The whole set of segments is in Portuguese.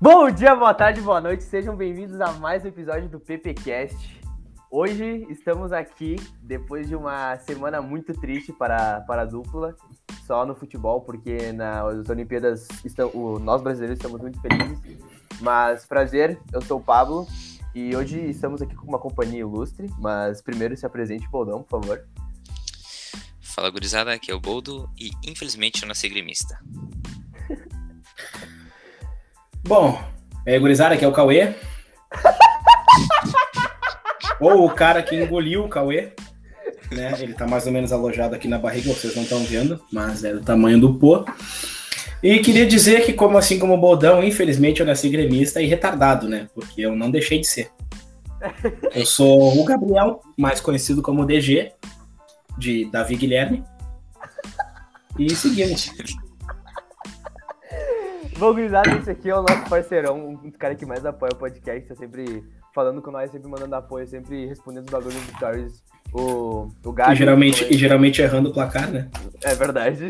Bom dia, boa tarde, boa noite, sejam bem-vindos a mais um episódio do PPcast. Hoje estamos aqui depois de uma semana muito triste para, para a dupla, só no futebol, porque nas Olimpíadas estão, o, nós brasileiros estamos muito felizes. Mas prazer, eu sou o Pablo e hoje estamos aqui com uma companhia ilustre, mas primeiro se apresente, Boldão, por favor. Fala gurizada, aqui é o Boldo e infelizmente eu nasci gremista. Bom, é, gurizada, aqui é o Cauê. Ou o cara que engoliu o Cauê. Né? Ele tá mais ou menos alojado aqui na barriga, vocês não estão vendo, mas é do tamanho do pô. E queria dizer que, como assim como o Boldão, infelizmente eu nasci gremista e retardado, né? Porque eu não deixei de ser. Eu sou o Gabriel, mais conhecido como DG, de Davi Guilherme. E seguimos. Bom, gurizada, esse aqui é o nosso parceirão, um dos caras que mais apoia o podcast, tá sempre falando com nós, sempre mandando apoio, sempre respondendo os bagulhos dos stories. O, o Gabi... E geralmente, e geralmente errando o placar, né? É verdade.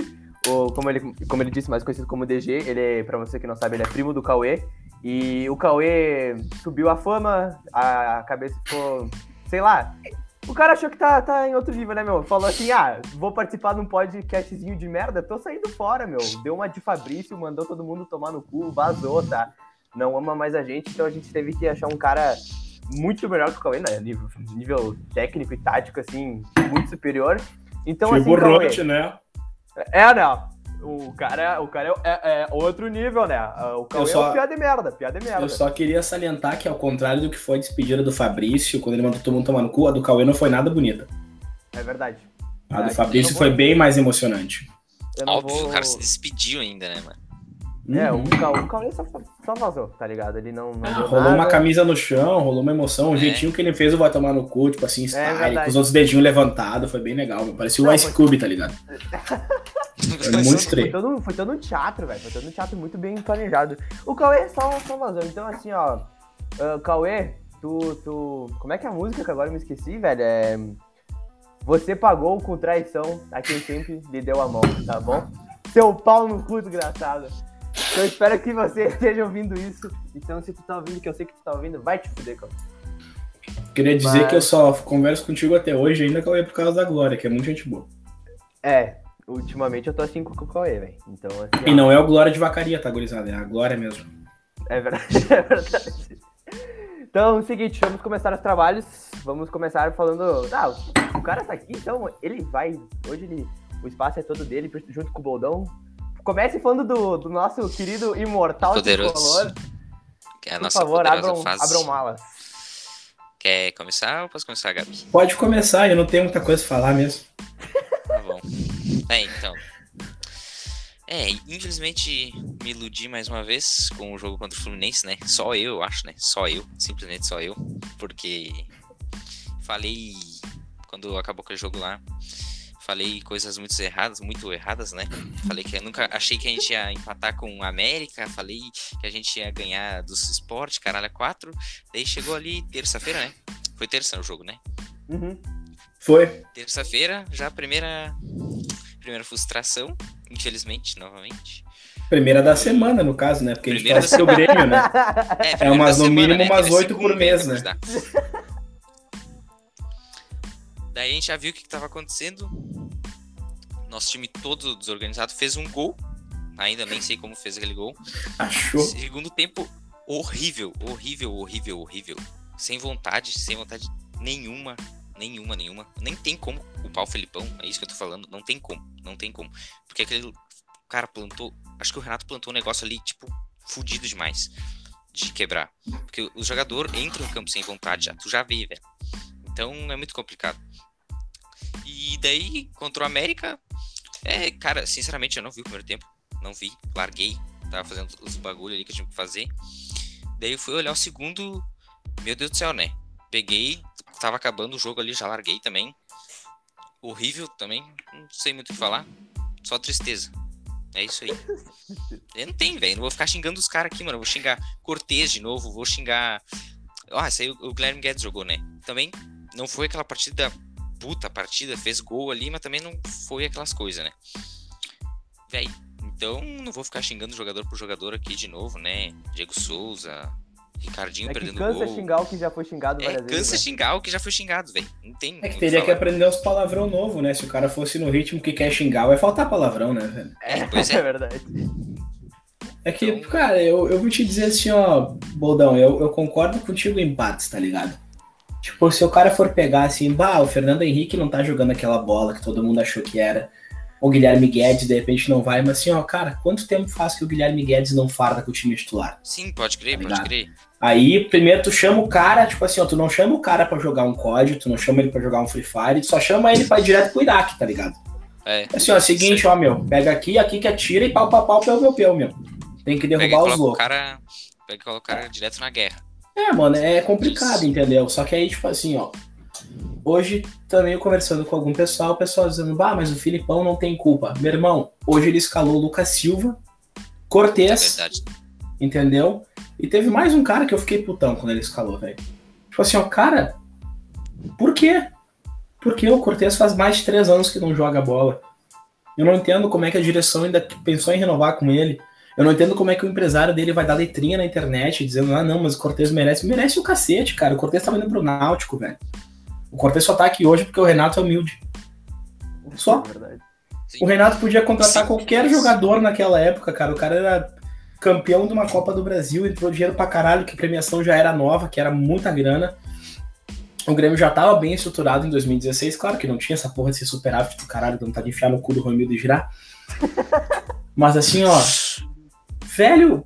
O, como, ele, como ele disse, mais conhecido como DG, ele é, pra você que não sabe, ele é primo do Cauê. E o Cauê subiu a fama, a cabeça ficou, sei lá, o cara achou que tá, tá em outro nível, né, meu? Falou assim: ah, vou participar de um podcastzinho de merda, tô saindo fora, meu. Deu uma de Fabrício, mandou todo mundo tomar no cu, vazou, tá? Não ama mais a gente, então a gente teve que achar um cara muito melhor que o Cauê, né? Nível, nível técnico e tático, assim, muito superior. Então, tipo assim. Rote, né? É, né? O cara, o cara é, é, outro nível, né? O Cauê só, é piada de merda, piada de merda. Eu só queria salientar que, ao contrário do que foi a despedida do Fabrício, quando ele mandou todo mundo tomar no cu, a do Cauê não foi nada bonita. É verdade. A do Fabrício foi bem mais emocionante. Óbvio, vou... o cara se despediu ainda, né, mano? É, uhum. o Cauê só, só vazou, tá ligado? Ele não. não ah, rolou nada. uma camisa no chão, rolou uma emoção, o é. jeitinho que ele fez o vai tomar no cu, tipo assim, é style, é com os outros dedinhos levantados, foi bem legal, meu. Parecia o Ice foi... Cube, tá ligado? foi muito estranho. Foi todo, foi todo um teatro, velho. Foi todo um teatro muito bem planejado. O Cauê só, só vazou. Então, assim, ó. Uh, Cauê, tu, tu. Como é que é a música que agora eu me esqueci, velho? É. Você pagou com traição a quem sempre lhe deu a mão, tá bom? Seu pau no cu, desgraçado. Eu espero que você esteja ouvindo isso. Então, se tu tá ouvindo, que eu sei que tu tá ouvindo, vai te fuder, cara. Queria dizer Mas... que eu só converso contigo até hoje, ainda que eu ia por causa da Glória, que é muito gente boa. É, ultimamente eu tô assim com o Cauê, velho. Então, assim, e ó... não é o Glória de vacaria, tá, gurizada? É a Glória mesmo. É verdade, é verdade. Então, é o seguinte, vamos começar os trabalhos. Vamos começar falando. Ah, o cara tá aqui, então ele vai. Hoje ele, o espaço é todo dele, junto com o Boldão. Comece falando do, do nosso querido imortal poderoso. tricolor. Que é a Por nossa favor, abram, fase. abram malas. Quer começar ou posso começar, Gabi? Pode começar, eu não tenho muita coisa pra falar mesmo. Tá bom. É, então. É, infelizmente me iludi mais uma vez com o jogo contra o Fluminense, né? Só eu, eu acho, né? Só eu, simplesmente só eu. Porque falei quando acabou aquele jogo lá falei coisas muito erradas, muito erradas, né? Falei que eu nunca achei que a gente ia empatar com a América, falei que a gente ia ganhar dos esportes, caralho, quatro. Daí chegou ali terça-feira, né? Foi terça o jogo, né? Uhum. Foi. Terça-feira, já a primeira primeira frustração, infelizmente, novamente. Primeira da semana, no caso, né? Porque primeira a gente faz o Grêmio, né? É, é umas, no semana, mínimo, né? umas oito por mês, né? Daí a gente já viu o que estava acontecendo. Nosso time todo desorganizado fez um gol. Ainda nem sei como fez aquele gol. Achou? Segundo tempo, horrível, horrível, horrível, horrível. Sem vontade, sem vontade nenhuma, nenhuma, nenhuma. Nem tem como culpar o Felipão, é isso que eu tô falando. Não tem como, não tem como. Porque aquele cara plantou. Acho que o Renato plantou um negócio ali, tipo, fudido demais de quebrar. Porque o jogador entra no campo sem vontade já, tu já vê, velho. Então é muito complicado. E daí, contra o América, é, cara, sinceramente, eu não vi o primeiro tempo. Não vi, larguei. Tava fazendo os bagulho ali que eu tinha que fazer. Daí eu fui olhar o segundo. Meu Deus do céu, né? Peguei, tava acabando o jogo ali, já larguei também. Horrível também, não sei muito o que falar. Só tristeza. É isso aí. Eu não tem, velho. Não vou ficar xingando os caras aqui, mano. Vou xingar Cortez de novo, vou xingar. Ah, isso aí o Guilherme Guedes jogou, né? Também não foi aquela partida puta partida, fez gol ali, mas também não foi aquelas coisas, né? Véi, Então, não vou ficar xingando jogador por jogador aqui de novo, né? Diego Souza, Ricardinho É que perdendo cansa gol. xingar o que já foi xingado É, várias cansa vezes. né? xingar o que já foi xingado, velho. Não tem. É que que teria que falar. aprender os palavrão novo, né? Se o cara fosse no ritmo que quer xingar, vai faltar palavrão, né, velho? É, pois É é. verdade. É que, Então- cara, eu, eu vou te dizer assim, ó, Boldão, eu, eu concordo contigo em partes, tá ligado? Tipo, se o cara for pegar assim, bah, o Fernando Henrique não tá jogando aquela bola que todo mundo achou que era. O Guilherme Guedes, de repente, não vai, mas assim, ó, cara, quanto tempo faz que o Guilherme Guedes não farda com o time titular? Sim, pode crer, Tá pode crer. Aí, primeiro tu chama o cara, tipo assim, ó, tu não chama o cara pra jogar um COD, tu não chama ele pra jogar um Free Fire, tu só chama ele pra ir direto pro Iraque, tá ligado? É. Assim, ó, seguinte, ó, meu, pega aqui, aqui que atira e pau, pau, pau, pau, pau, pau, meu. Tem que derrubar os o loucos. cara. Pega e coloca o cara direto na guerra. É, mano, é complicado, entendeu? Só que aí, tipo assim, ó. Hoje, também eu conversando com algum pessoal, o pessoal dizendo, bah, mas o Filipão não tem culpa. Meu irmão, hoje ele escalou o Lucas Silva, É Cortez, verdade. entendeu? E teve mais um cara que eu fiquei putão quando ele escalou, velho. Tipo assim, ó, cara, por quê? Porque o Cortez faz mais de três anos que não joga bola. Eu não entendo como é que a direção ainda pensou em renovar com ele. Eu não entendo como é que o empresário dele vai dar letrinha na internet dizendo, ah, não, mas o Cortez merece. Merece o cacete, cara. O Cortez tava indo pro Náutico, velho. O Cortez só tá aqui hoje porque o Renato é humilde. Só. É. O Renato podia contratar Sim. qualquer jogador naquela época, cara. O cara era campeão de uma Copa do Brasil, entrou dinheiro pra caralho, que a premiação já era nova, que era muita grana. O Grêmio já tava bem estruturado em 2016, claro que não tinha essa porra desse superávit do caralho, não tá de enfiar no cu do Romildo e girar. Mas assim, ó, velho,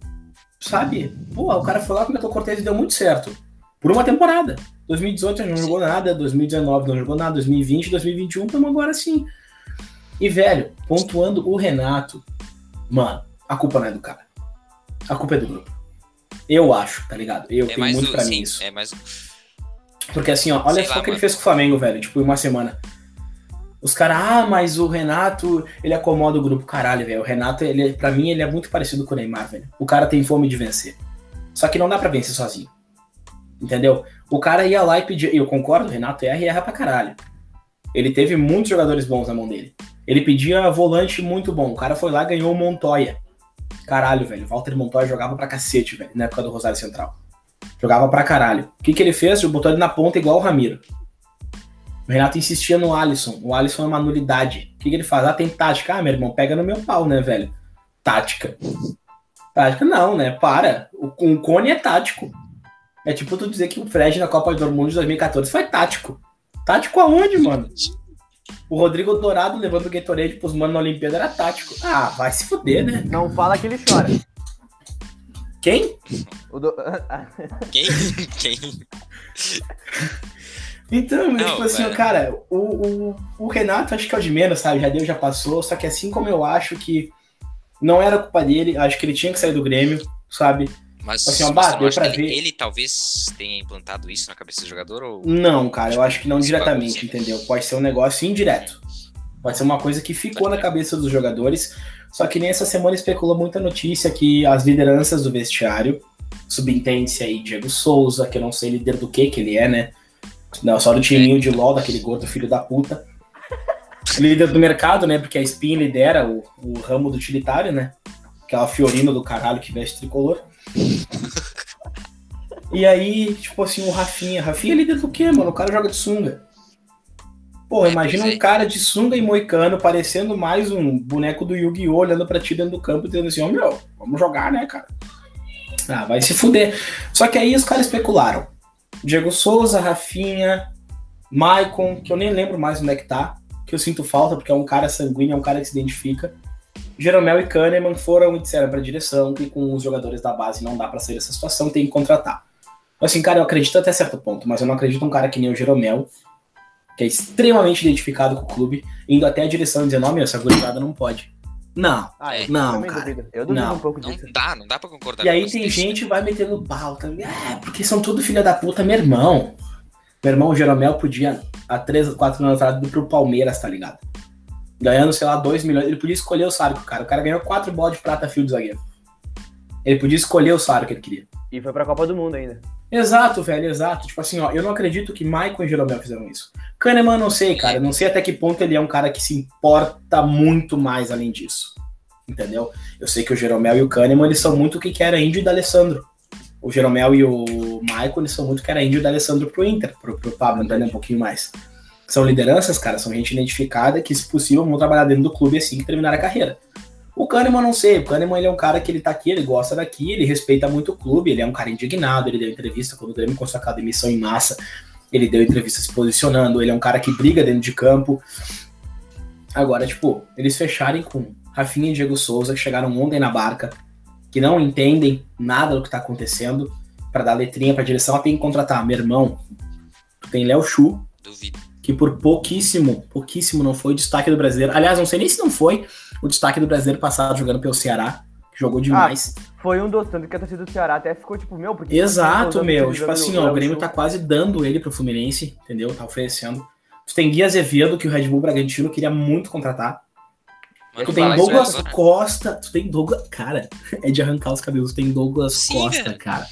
sabe? Pô, o cara foi lá com o Cortez e deu muito certo. Por uma temporada. 2018 ele não jogou nada, 2019 não jogou nada, 2020, 2021, estamos agora sim. E, velho, pontuando o Renato, mano, a culpa não é do cara. A culpa é do grupo. Eu acho, tá ligado? Eu É tenho muito do. pra Sim, mim isso. é mais. Porque assim, ó, olha Sei só o que ele mano. fez com o Flamengo, velho, tipo, em uma semana. Os caras, ah, mas o Renato, ele acomoda o grupo. Caralho, velho. O Renato, ele, pra mim, ele é muito parecido com o Neymar, velho. O cara tem fome de vencer. Só que não dá pra vencer sozinho. Entendeu? O cara ia lá e pedia. Eu concordo, o Renato erra e erra pra caralho. Ele teve muitos jogadores bons na mão dele. Ele pedia volante muito bom. O cara foi lá ganhou o Montoya. Caralho, velho. Walter Montoya jogava pra cacete, velho, na época do Rosário Central. Jogava pra caralho. O que, que ele fez? Ele botou ele na ponta igual o Ramiro. O Renato insistia no Alisson. O Alisson é uma nulidade. O que, que ele faz? Ah, tem tática. Ah, meu irmão, pega no meu pau, né, velho? Tática. Tática não, né? Para. O, o Cone é tático. É tipo tu dizer que o Fred na Copa do Mundo de 2014 foi tático. Tático aonde, mano? O Rodrigo Dourado levando o Gatorade pros manos na Olimpíada era tático. Ah, vai se fuder, né? Não fala que ele chora. Quem? O do- Quem? Quem? Então, mas, Não, tipo assim, velho. cara, o, o, o Renato acho que é o de menos, sabe? Já deu, já passou. Só que assim como eu acho que não era culpa dele, acho que ele tinha que sair do Grêmio, sabe? Mas, Assim, ó, bah, deu pra que ele, ver. ele talvez tenha implantado isso na cabeça do jogador? Ou... Não, cara, eu acho que não diretamente, bagulho. entendeu? Pode ser um negócio indireto. Pode ser uma coisa que ficou na cabeça dos jogadores. Só que nessa semana especulou muita notícia que as lideranças do vestiário, subentende-se aí Diego Souza, que eu não sei líder do que que ele é, né? Não, só do timinho de LOL, daquele gordo filho da puta. líder do mercado, né? Porque a Spin lidera o, o ramo do utilitário, né? Aquela Fiorino do caralho que veste tricolor. E aí, tipo assim, o Rafinha. Rafinha é líder do quê, mano? O cara joga de sunga. Porra, imagina um é. cara de sunga e moicano, parecendo mais um boneco do Yu-Gi-Oh! olhando pra ti dentro do campo e dizendo assim, ó, meu, vamos jogar, né, cara? Ah, vai se fuder. Só que aí os caras especularam. Diego Souza, Rafinha, Maicon, que eu nem lembro mais onde é que tá, que eu sinto falta, porque é um cara sanguíneo, é um cara que se identifica. Jeromel e Kahneman foram e disseram pra direção que com os jogadores da base não dá pra sair dessa situação, tem que contratar. Assim, cara, eu acredito até certo ponto, mas eu não acredito um cara que nem o Jeromel, que é extremamente identificado com o clube, indo até a direção e dizendo, ó, meu, essa gurizada não pode. Não. Ah, eu Não, também cara. duvido. Eu duvido Não. um pouco Não disso. dá, não dá pra concordar E aí tem vocês. gente que vai metendo pau, tá ligado? É, porque são tudo filha da puta, meu irmão. Meu irmão, o Jeromel podia, há 3, 4 anos atrás, ir pro Palmeiras, tá ligado? Ganhando, sei lá, 2 milhões. Ele podia escolher o salário que o cara. O cara ganhou 4 bolas de prata fio de zagueiro. Ele podia escolher o salário que ele queria. E foi pra Copa do Mundo ainda. Exato, velho, exato. Tipo assim, ó, eu não acredito que Michael e Jeromel fizeram isso. Kahneman, não sei, cara. Não sei até que ponto ele é um cara que se importa muito mais além disso. entendeu? Eu sei que o Jeromel e o Kahneman, eles são muito o que era Índio e D'Alessandro. O Jeromel e o Michael, eles são muito o que era Índio e D'Alessandro pro Inter, pro, pro Pablo, entendeu? Um pouquinho mais. São lideranças, cara, são gente identificada que, se possível, vão trabalhar dentro do clube assim que terminar a carreira. O Kahneman não sei, o Kahneman ele é um cara que ele tá aqui, ele gosta daqui, ele respeita muito o clube, ele é um cara indignado, ele deu entrevista quando o Grêmio com sua demissão em massa, ele deu entrevista se posicionando, ele é um cara que briga dentro de campo. Agora, tipo, eles fecharem com Rafinha e Diego Souza, que chegaram ontem na barca, que não entendem nada do que tá acontecendo, para dar letrinha pra direção, ela tem que contratar. Meu irmão, tem Léo Chu, Duvido. que por pouquíssimo, pouquíssimo não foi destaque do brasileiro. Aliás, não sei nem se não foi o destaque do brasileiro passado jogando pelo Ceará, que jogou demais. Foi um dos tanto que a torcida do Ceará até ficou tipo, meu, porque. Exato, meu. Tipo assim, ó, o Grêmio tá quase dando ele pro Fluminense, entendeu? Tá oferecendo. Tu tem Gui Azevedo, que o Red Bull Bragantino queria muito contratar. Mas Tu tem Douglas agora. Costa. Tu tem Douglas. Cara, é de arrancar os cabelos. Tu tem Douglas Sim, Costa, velho. cara.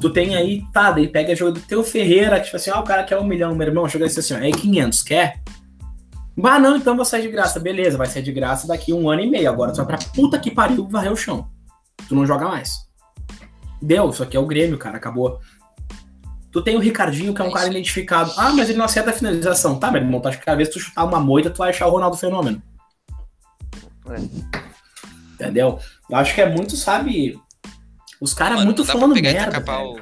Tu tem aí, tá, daí pega jogo do teu Ferreira, que tipo assim, ah, o cara quer um milhão, meu irmão, chega assim, ó, é 500, quer? Bah, não, então vou sair de graça. Beleza, vai sair de graça daqui um ano e meio. Agora tu vai pra puta que pariu varrer o chão. Tu não joga mais. Deu, isso aqui é o Grêmio, cara, acabou. Tu tem o Ricardinho, que é um É cara identificado. Ah, mas ele não acerta a finalização. Tá, meu irmão, tu acha que cada vez que tu chutar uma moita, tu vai achar o Ronaldo Fenômeno. É. Entendeu? Eu acho que é muito, sabe? Os caras Mano, muito falando pegar e merda. tacar pau.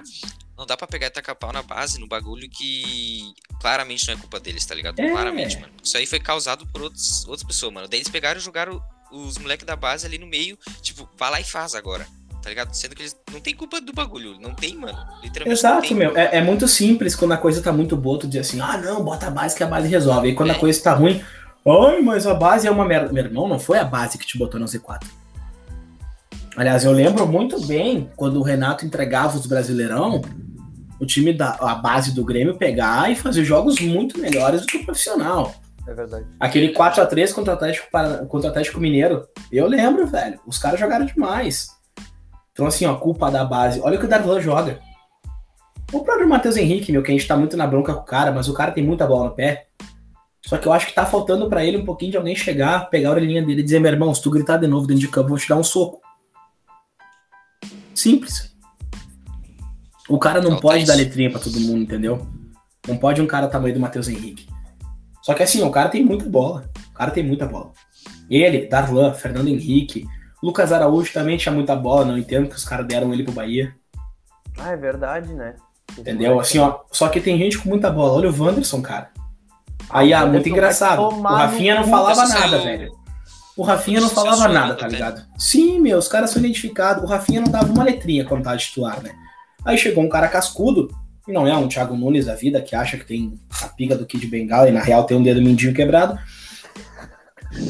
Não dá pra pegar e tacar pau na base, no bagulho que claramente não é culpa deles, tá ligado? É. Claramente, mano. Isso aí foi causado por outros, outras pessoas, mano. Daí eles pegaram e jogaram os moleques da base ali no meio, tipo, vai lá e faz agora, tá ligado? Sendo que eles não tem culpa do bagulho, não tem, mano. Literalmente. Exato, tem. meu. É, é muito simples quando a coisa tá muito boa, tu diz assim, ah, não, bota a base que a base resolve. Aí quando a É. coisa tá ruim, ai, mas a base é uma merda. Meu irmão, não foi a base que te botou no Z4. Aliás, eu lembro muito bem quando o Renato entregava os Brasileirão, o time da a base do Grêmio pegar e fazer jogos muito melhores do que o profissional. É verdade. Aquele 4x3 contra o Atlético, Para- contra o Atlético Mineiro, eu lembro, velho. Os caras jogaram demais. Então, assim, ó, culpa da base. Olha o que o Darlan joga. O próprio Matheus Henrique, meu, que a gente tá muito na bronca com o cara, mas o cara tem muita bola no pé. Só que eu acho que tá faltando pra ele um pouquinho de alguém chegar, pegar a orelhinha dele e dizer, meu irmão, se tu gritar de novo dentro de campo, eu vou te dar um soco. Simples. O cara não pode dar letrinha pra todo mundo, entendeu? Não pode um cara tamanho do Matheus Henrique. Só que assim, o cara tem muita bola. O cara tem muita bola. Ele, Darlan, Fernando Henrique, Lucas Araújo também tinha muita bola, não entendo que os caras deram ele pro Bahia. Ah, é verdade, né? Entendeu? Assim, ó. Só que tem gente com muita bola. Olha o Wanderson, cara. Aí, o ah, muito engraçado. O Rafinha não falava nada, velho. O Rafinha não falava saiu nada, tá ligado? Sim, meu, os caras são identificados. O Rafinha não dava uma letrinha quando tava titular, né? Aí chegou um cara cascudo, não é um Thiago Nunes da vida, que acha que tem a pica do Kid Bengala e na real tem um dedo mindinho quebrado.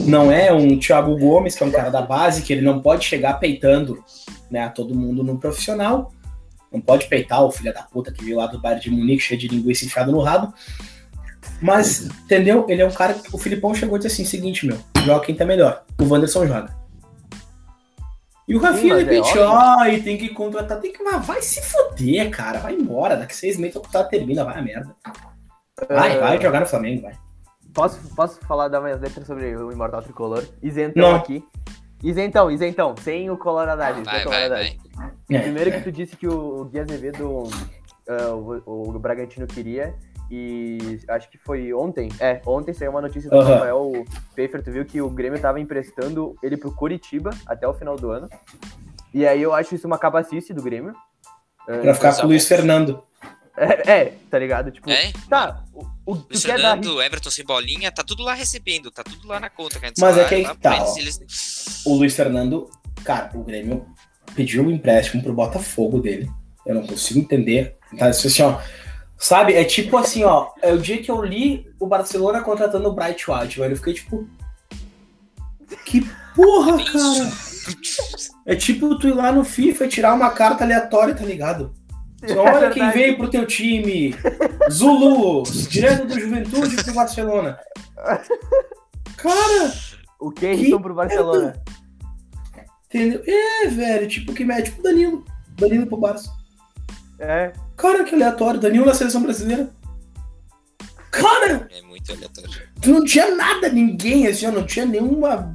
Não é um Thiago Gomes, que é um cara da base, que ele não pode chegar peitando né, a todo mundo no profissional. Não pode peitar o filho da puta que veio lá do Bayern de Munique cheio de linguiça enfiada no rabo. Mas, entendeu? Ele é um cara que o Filipão chegou e disse assim: seguinte, meu, joga quem tá melhor. O Wanderson joga. E o Rafinha, de mas é repente, ai, tem que contratar, tem que. ah, Vai se foder, cara. Vai embora. Daqui seis meses o contrato termina, vai a merda. Vai, Ah, vai jogar no Flamengo, vai. Posso, posso falar, dar minhas letras sobre o Imortal Tricolor? Isentão Não. aqui. Isentão, isentão, sem o Coloradagem. Vai, vai, vai. É. Primeiro que tu disse que o, Gui Azevedo, ah, o, o Bragantino queria, e acho que foi ontem, é, ontem saiu uma notícia do Aham. Rafael Pfeffer, tu viu que o Grêmio tava emprestando ele pro Curitiba até o final do ano. E aí eu acho isso uma cabacice do Grêmio. Ah, Pra ficar com o Luiz Fernando. É, é, tá ligado? Tipo, É? tá, o, o, tu quer dar... Fernando, Everton sem bolinha, tá tudo lá recebendo, tá tudo lá na conta. cara, de Mas é que aí que tá, eles, eles- O Luiz Fernando, cara, o Grêmio pediu um empréstimo pro Botafogo dele. Eu não consigo entender. Tá, assim, ó. Sabe, é tipo assim, ó. É o dia que eu li o Barcelona contratando o Bright White, velho. Eu fiquei tipo. Que porra, cara! É tipo tu ir lá no FIFA e tirar uma carta aleatória, tá ligado? Então, olha quem veio pro teu time. Zulu, direto do Juventude pro Barcelona. Cara, O Keirson pro Barcelona. entendeu? É, velho, tipo que mete pro Danilo. Danilo pro Barça. É, Cara, que aleatório. Danilo na seleção brasileira. Cara, É muito aleatório. tu não tinha nada, ninguém, assim, ó, não tinha nenhuma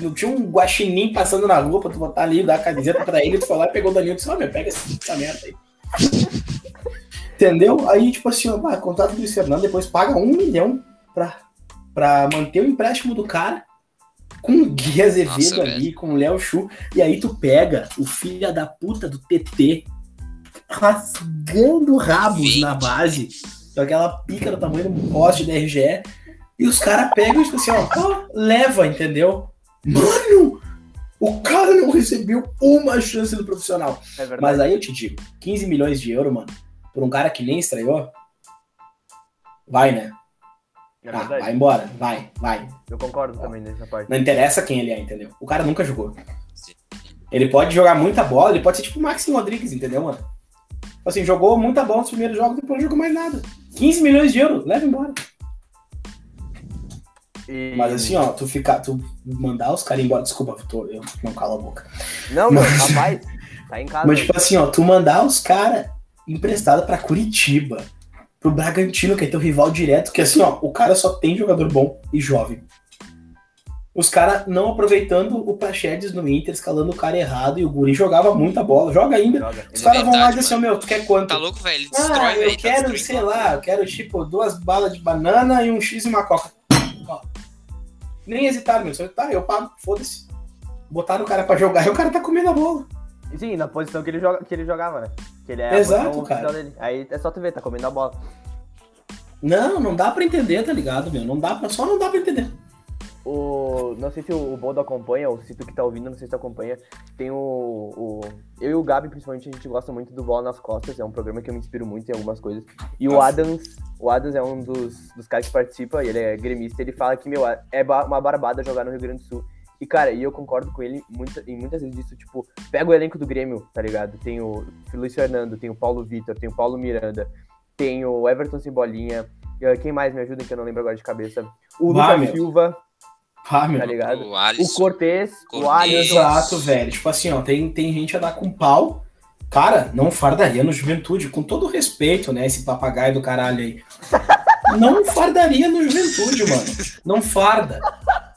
não tinha um guaxinim passando na rua pra tu botar ali, dar a camiseta pra ele, tu foi lá e pegou o Danilo e disse, ó, meu, pega essa, merda aí. Entendeu? Aí, tipo assim, ó, pá, contrato do Luiz Fernando, depois paga um milhão pra, pra manter o empréstimo do cara com o Gui Azevedo Nossa, ali, velho. com o Léo Chu, e aí tu pega o filho da puta do TT rasgando rabos Vende. na base, com aquela pica do tamanho um poste da RGE, e os caras pegam e tipo assim, ó, ó, leva, entendeu? Mano, o cara não recebeu uma chance do profissional. É. Mas aí eu te digo, 15 milhões de euros, mano, por um cara que nem estreou, vai, né? É Ah, vai embora, vai, vai. Eu concordo também nessa parte. Não interessa quem ele é, entendeu? O cara nunca jogou. Ele pode jogar muita bola, ele pode ser tipo o Maxim Rodrigues, entendeu, mano? Assim, jogou muita bola nos primeiros jogos, depois não jogou mais nada. 15 milhões de euros, leva embora. E- Mas assim, ó, tu ficar, tu mandar os caras embora, desculpa, eu, tô, eu não calo a boca. Não, meu, Mas- rapaz, tá em casa. Mas tipo assim, ó, tu mandar os caras emprestado pra Curitiba, pro Bragantino, que é teu rival direto, que assim, ó, o cara só tem jogador bom e jovem. Os caras não aproveitando o Praxedes no Inter, escalando o cara errado, e o Guri jogava muita bola, joga ainda. Joga. Os caras vão lá e dizem assim, meu, tu quer quanto? Tá louco, velho? Ele destrói, Ah, velho. eu tá quero, destruindo. sei lá, eu quero tipo duas balas de banana e um X e uma coca. Ó. Nem hesitaram, meu. Só, tá, eu pago, foda-se. Botaram o cara pra jogar e o cara tá comendo a bola. Sim, na posição que ele, joga, que ele jogava, né? Que ele é Exato, cara. dele. Aí é só tu ver, tá comendo a bola. Não, não dá pra entender, tá ligado, meu? Não dá pra, só não dá pra entender. O, não sei se o, o Boldo acompanha, ou se tu que tá ouvindo, não sei se tu acompanha. Tem o, o. Eu e o Gabi, principalmente, a gente gosta muito do Bola nas Costas. É um programa que eu me inspiro muito em algumas coisas. E o Nossa. Adams, o Adams é um dos, dos caras que participa, e ele é gremista. Ele fala que, meu, é uma barbada jogar no Rio Grande do Sul. E, cara, e eu concordo com ele muita, em muitas vezes disso, tipo, pega o elenco do Grêmio, tá ligado? Tem o Luiz Fernando, tem o Paulo Vitor, tem o Paulo Miranda, tem o Everton Cebolinha. e, Quem mais me ajuda, que eu não lembro agora de cabeça? O Lucas. Silva, Ah, meu. tá ligado? O O Alisson. Cortez, o Cortez. Alisson. Exato, velho. Tipo assim, ó, tem, tem gente a dar com pau. Cara, não fardaria no juventude, com todo respeito, né? Esse papagaio do caralho aí. Não fardaria no juventude, mano. Não farda.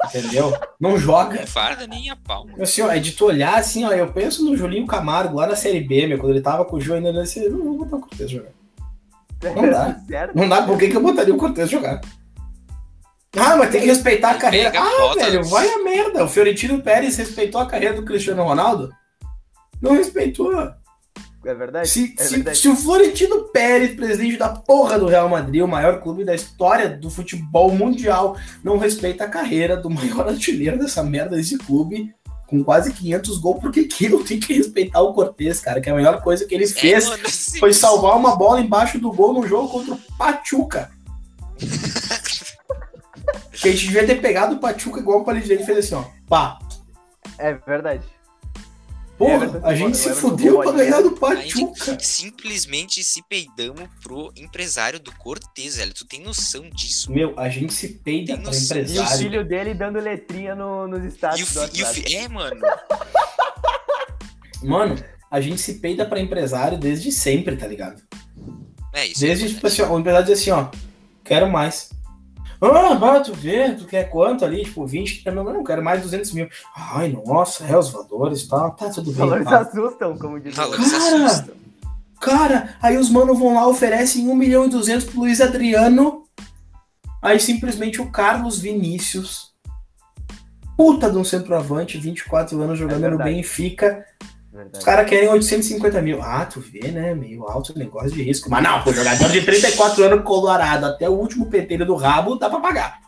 Entendeu? Não joga. Não farda nem a pau. mano. Assim, ó, é de tu olhar assim, ó, eu penso no Julinho Camargo lá na Série B, meu, quando ele tava com o Ju ainda, eu disse, não vou botar o Cortez jogar. Não dá. Não dá, por que, que eu botaria o Cortez jogar? Ah, mas tem que respeitar a carreira. Ah, velho, vai a merda. O Fiorentino Pérez respeitou a carreira do Cristiano Ronaldo? Não respeitou. É verdade? Se, é se, verdade. se o Florentino Pérez, presidente da porra do Real Madrid, o maior clube da história do futebol mundial, não respeita a carreira do maior artilheiro dessa merda desse clube, com quase 500 gols, por que que eu tenho que respeitar o Cortez, cara? Que a melhor coisa que ele fez É, mano, foi salvar uma bola embaixo do gol num jogo contra o Pachuca. que a gente devia ter pegado o Pachuca igual o Palidinho fez assim, ó. Pá. É verdade. Porra, Everton a gente se fudeu pra ganhar do A gente Pachuca. simplesmente se peidamos pro empresário do Cortez, velho. Tu tem noção disso? Meu, a gente se peida pra noção. E o empresário. filho dele dando letrinha no, nos E status o, do fi- e o fi- É, mano. Mano, a gente se peida pra empresário desde sempre, tá ligado? É isso. é Desde, tipo assim, ó, o empresário diz assim, ó, quero mais. Ah, ah, tu vê, tu quer quanto ali? Tipo, 20, não, não, quero mais 200 mil. Ai, nossa, é, os valores e tal. Tá, tudo Os bem. valores tá. assustam, como diz Valores Cara! assustam. Cara, aí os manos vão lá, oferecem 1 milhão e 200 pro Luiz Adriano. Aí simplesmente o Carlos Vinícius, puta de um centroavante, 24 anos jogando no verdade. Os caras querem 850 mil. Ah, tu vê, né? Meio alto negócio de risco. Mas não, pô, jogador de 34 anos colorado até o último pentelho do rabo, dá pra pagar.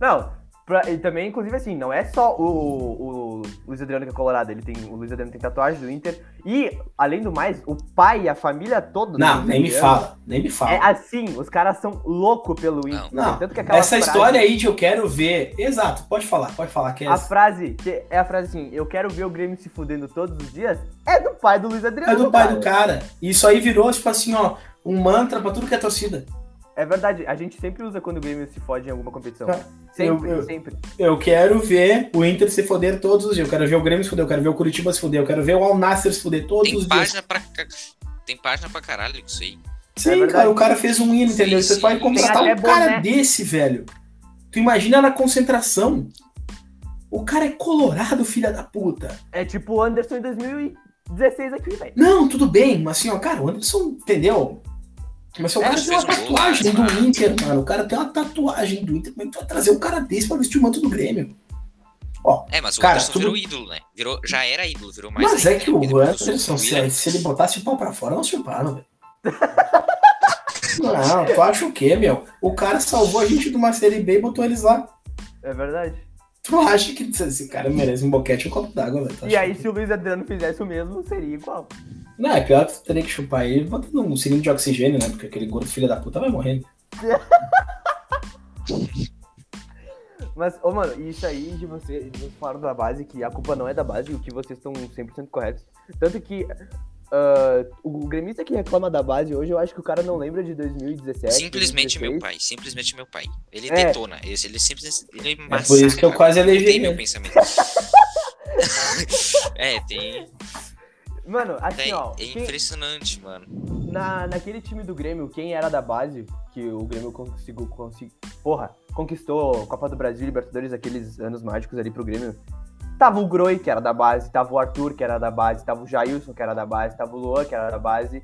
Não, pra- e também, inclusive, assim, não é só o, o Luiz Adriano que é colorado, ele tem, o Luiz Adriano tem tatuagem do Inter, e, além do mais, o pai e a família toda Não, nem me fala, nem me fala. É assim, os caras são loucos pelo Inter. Não, Tanto que aquela Essa frase- história aí de eu quero ver. Exato, pode falar, pode falar. Que é, A frase, que é a frase assim, eu quero ver o Grêmio se fudendo todos os dias, é do pai do Luiz Adriano. é do pai cara. do cara. E isso aí virou, tipo assim, ó, um mantra pra tudo que é torcida. É verdade, a gente sempre usa quando o Grêmio se fode em alguma competição. Tá. Sempre, Eu- eu- sempre. Eu quero ver o Inter se foder todos os dias. Eu quero ver o Grêmio se foder, eu quero ver o Curitiba se foder, eu quero ver o Al Nasser se foder todos Tem os dias. página pra. ca- Tem página pra caralho isso aí. Sim, É verdade. cara, o cara fez um hino, Sim, entendeu? Você pode contratar um cara boné. desse, velho. Tu imagina na concentração. O cara é colorado, filha da puta. É tipo o Anderson em 2016 aqui, velho. Não, tudo bem, mas assim, ó, cara, o Anderson, entendeu? Mas assim, o É, cara tem uma um gol, tatuagem do mas- Inter, mano. O cara tem uma tatuagem do Inter. Como é que tu vai trazer um cara desse pra vestir o manto do Grêmio? Ó, É, mas o Cara, Anderson tudo- virou ídolo, né? Virou, já era ídolo, virou mais mas é que né? o Anderson, se, se ele botasse o pau pra fora, não chuparam, velho. Não, tu acha o quê, meu? O cara salvou a gente de uma série B e botou eles lá. É verdade. Tu acha que esse cara merece um boquete e um copo d'água, velho? E aí, que- se o Luiz Adriano fizesse o mesmo, seria igual. Não, é pior que tu teria que chupar ele botando um cilindro de oxigênio, né? Porque aquele gordo filho da puta vai morrendo. Mas, ô, mano, isso aí de você, de você falar da base, que a culpa não é da base, o que vocês estão 100% corretos. Tanto que ah, o gremista que reclama da base hoje, eu acho que o cara não lembra de 2017. Simplesmente 2016. meu pai, simplesmente meu pai. Ele É. detona, esse- ele simplesmente ele É por isso que eu quase elegei meu ele. pensamento. é, tem, Mano, assim, tem ó, é quem- impressionante, mano. na, naquele time do Grêmio, quem era da base, que o Grêmio conseguiu, consegui, porra, conquistou Copa do Brasil, Libertadores, aqueles anos mágicos ali pro Grêmio. Tava o Groi, que era da base, tava o Arthur, que era da base, tava o Jailson, que era da base, tava o Luan, que era da base.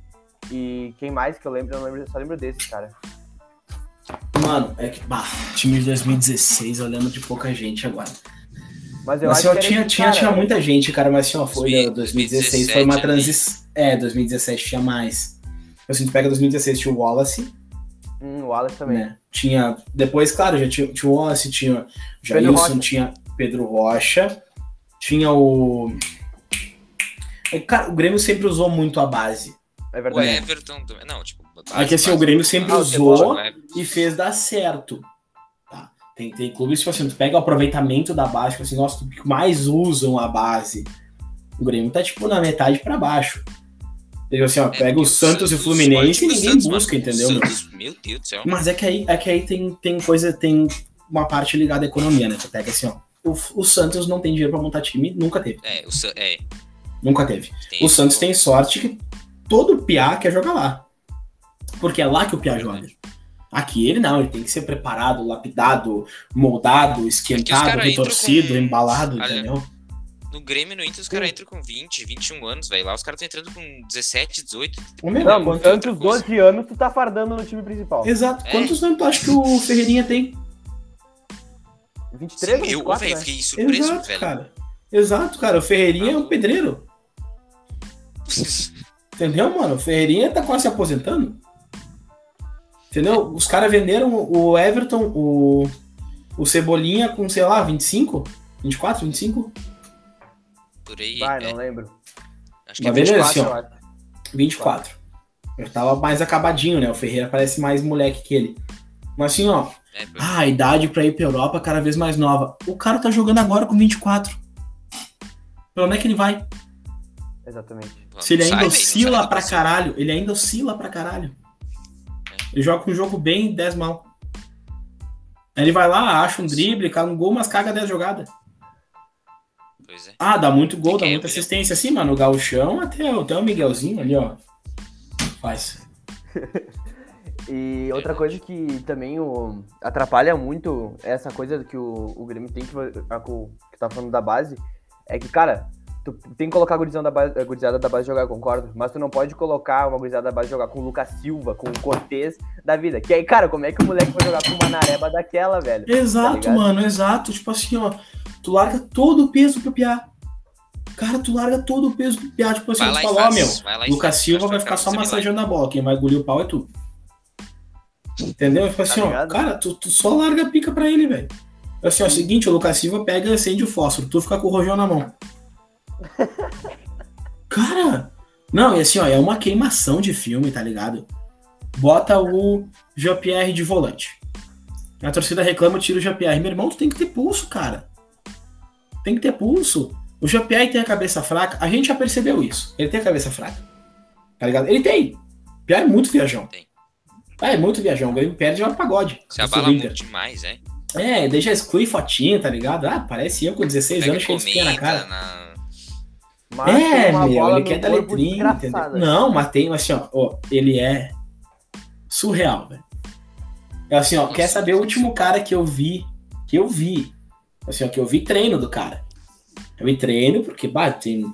E quem mais que eu lembro? Eu não lembro, eu só lembro desses, cara. Mano, é que, bah, time de 2016, eu lembro de pouca gente agora. Mas eu Mas, acho assim, que tinha, tinha, cara. tinha muita gente, cara, mas assim, ó, foi 2017 2016, foi uma transição. É, 2017 tinha mais. Assim, tu pega 2016, tinha o Wallace, Hum, o Wallace também. né? Tinha. Depois, claro, já tinha, tinha o Wallace, tinha o Jailson, tinha Pedro Rocha, tinha o. Cara, o Grêmio sempre usou muito a base. É O verdade. Everton também. Não, tipo. É que assim, o Grêmio sempre Ah, o usou Cebola, e fez dar certo. Tem, tem clubes, tipo assim, tu pega o aproveitamento da base, tipo assim, nossa, que mais usam a base. O Grêmio tá, tipo, na metade pra baixo. Tipo assim, ó, pega o Santos e o Fluminense e ninguém busca, entendeu? Santos, meu Deus do céu. Mas é que aí, é que aí tem, tem coisa, tem uma parte ligada à economia, né? Tu pega assim, ó. O, o Santos não tem dinheiro pra montar time, nunca teve. É, o é, Nunca teve. tem O Santos tem sorte que todo Piá quer jogar lá. Porque é lá que o Piá joga. Aqui ele não, ele tem que ser preparado, lapidado, moldado, esquentado, caras entram retorcido, com- embalado, Olha, entendeu? No Grêmio, no Inter, os caras entram com 20, 21 anos, velho. Lá os caras estão entrando com 17, 18. Ô, meu, Não, com quanto- tantos 12 anos, tu tá fardando no time principal. Exato. É. Quantos anos tu acha que o Ferreirinha tem? 23, Sim, eu, 24, velho, né? fiquei surpreso, Exato, velho. cara. Exato, cara. O Ferreirinha é um pedreiro. Entendeu, mano? O Ferreirinha tá quase se aposentando. Entendeu? Os caras venderam o Everton, o, o Cebolinha com, sei lá, 25? 24, 25? Por aí. Vai, é, não lembro. acho que é Mas beleza, 24. assim, ó. eu acho. 24. Eu tava mais acabadinho, né? O Ferreira parece mais moleque que ele. Mas assim, ó, É, ah, a idade pra ir pra Europa cada vez mais nova. O cara tá jogando agora com 24. Pra onde é que ele vai? Exatamente. Se ele Sai, ainda não oscila sai pra caralho, ele ainda oscila pra caralho. Ele joga um jogo bem 10 mal. Aí ele vai lá, acha um drible, caga um gol, mas caga 10 jogadas. Pois é. Ah, dá muito gol, dá é, muita William? assistência. Assim, mano, o Gauchão até, até o Miguelzinho ali, ó. Faz. E outra coisa que também o, atrapalha muito essa coisa que o, o Grêmio tem que, a, que tá falando da base, é que, cara, tu tem que colocar a gurizada da base, a gurizada da base jogar, concordo, mas tu não pode colocar uma gurizada da base jogar com o Lucas Silva, com o Cortez da vida. Que aí, cara, como é que o moleque vai jogar com uma nareba daquela, velho? Exato, ligado? mano, exato. Tipo assim, ó. Tu larga todo o peso pro Piá. Cara, tu larga todo o peso pro Piá. Tipo assim, tu ó, faz, meu, Lucas faz, Silva vai ficar só massageando a bola. Quem vai engolir o pau é tu. Entendeu? Tipo assim, ó, ligado? cara, tu, tu só larga a pica pra ele, velho. Assim, ó, é o seguinte, o Lucas Silva pega e acende o fósforo, tu fica com o rojão na mão. Cara, não, e assim, ó, é uma queimação de filme, tá ligado? Bota o Jean-Pierre de volante. A torcida reclama, tira o Jean-Pierre. Meu irmão, tu tem que ter pulso, cara. Tem que ter pulso. O Jean-Pierre tem a cabeça fraca, a gente já percebeu isso. Ele tem a cabeça fraca. Tá ligado? Ele tem. O Pierre é muito viajão. Tem. Ah, é muito viajão. O Grêmio perde é um pagode. Se abala muito demais, é. É, daí já exclui fotinha, tá ligado? Ah, parece eu com 16 Pega anos e de espinha na cara. na... Mas É, meu, ele quer dar letrinha. Não, mas tem, assim, ó, ó, ele é surreal, velho. É assim, ó, quer saber o último cara que eu vi, que eu vi, Assim, ó, que eu vi treino do cara. Eu vi treino porque, bah, tem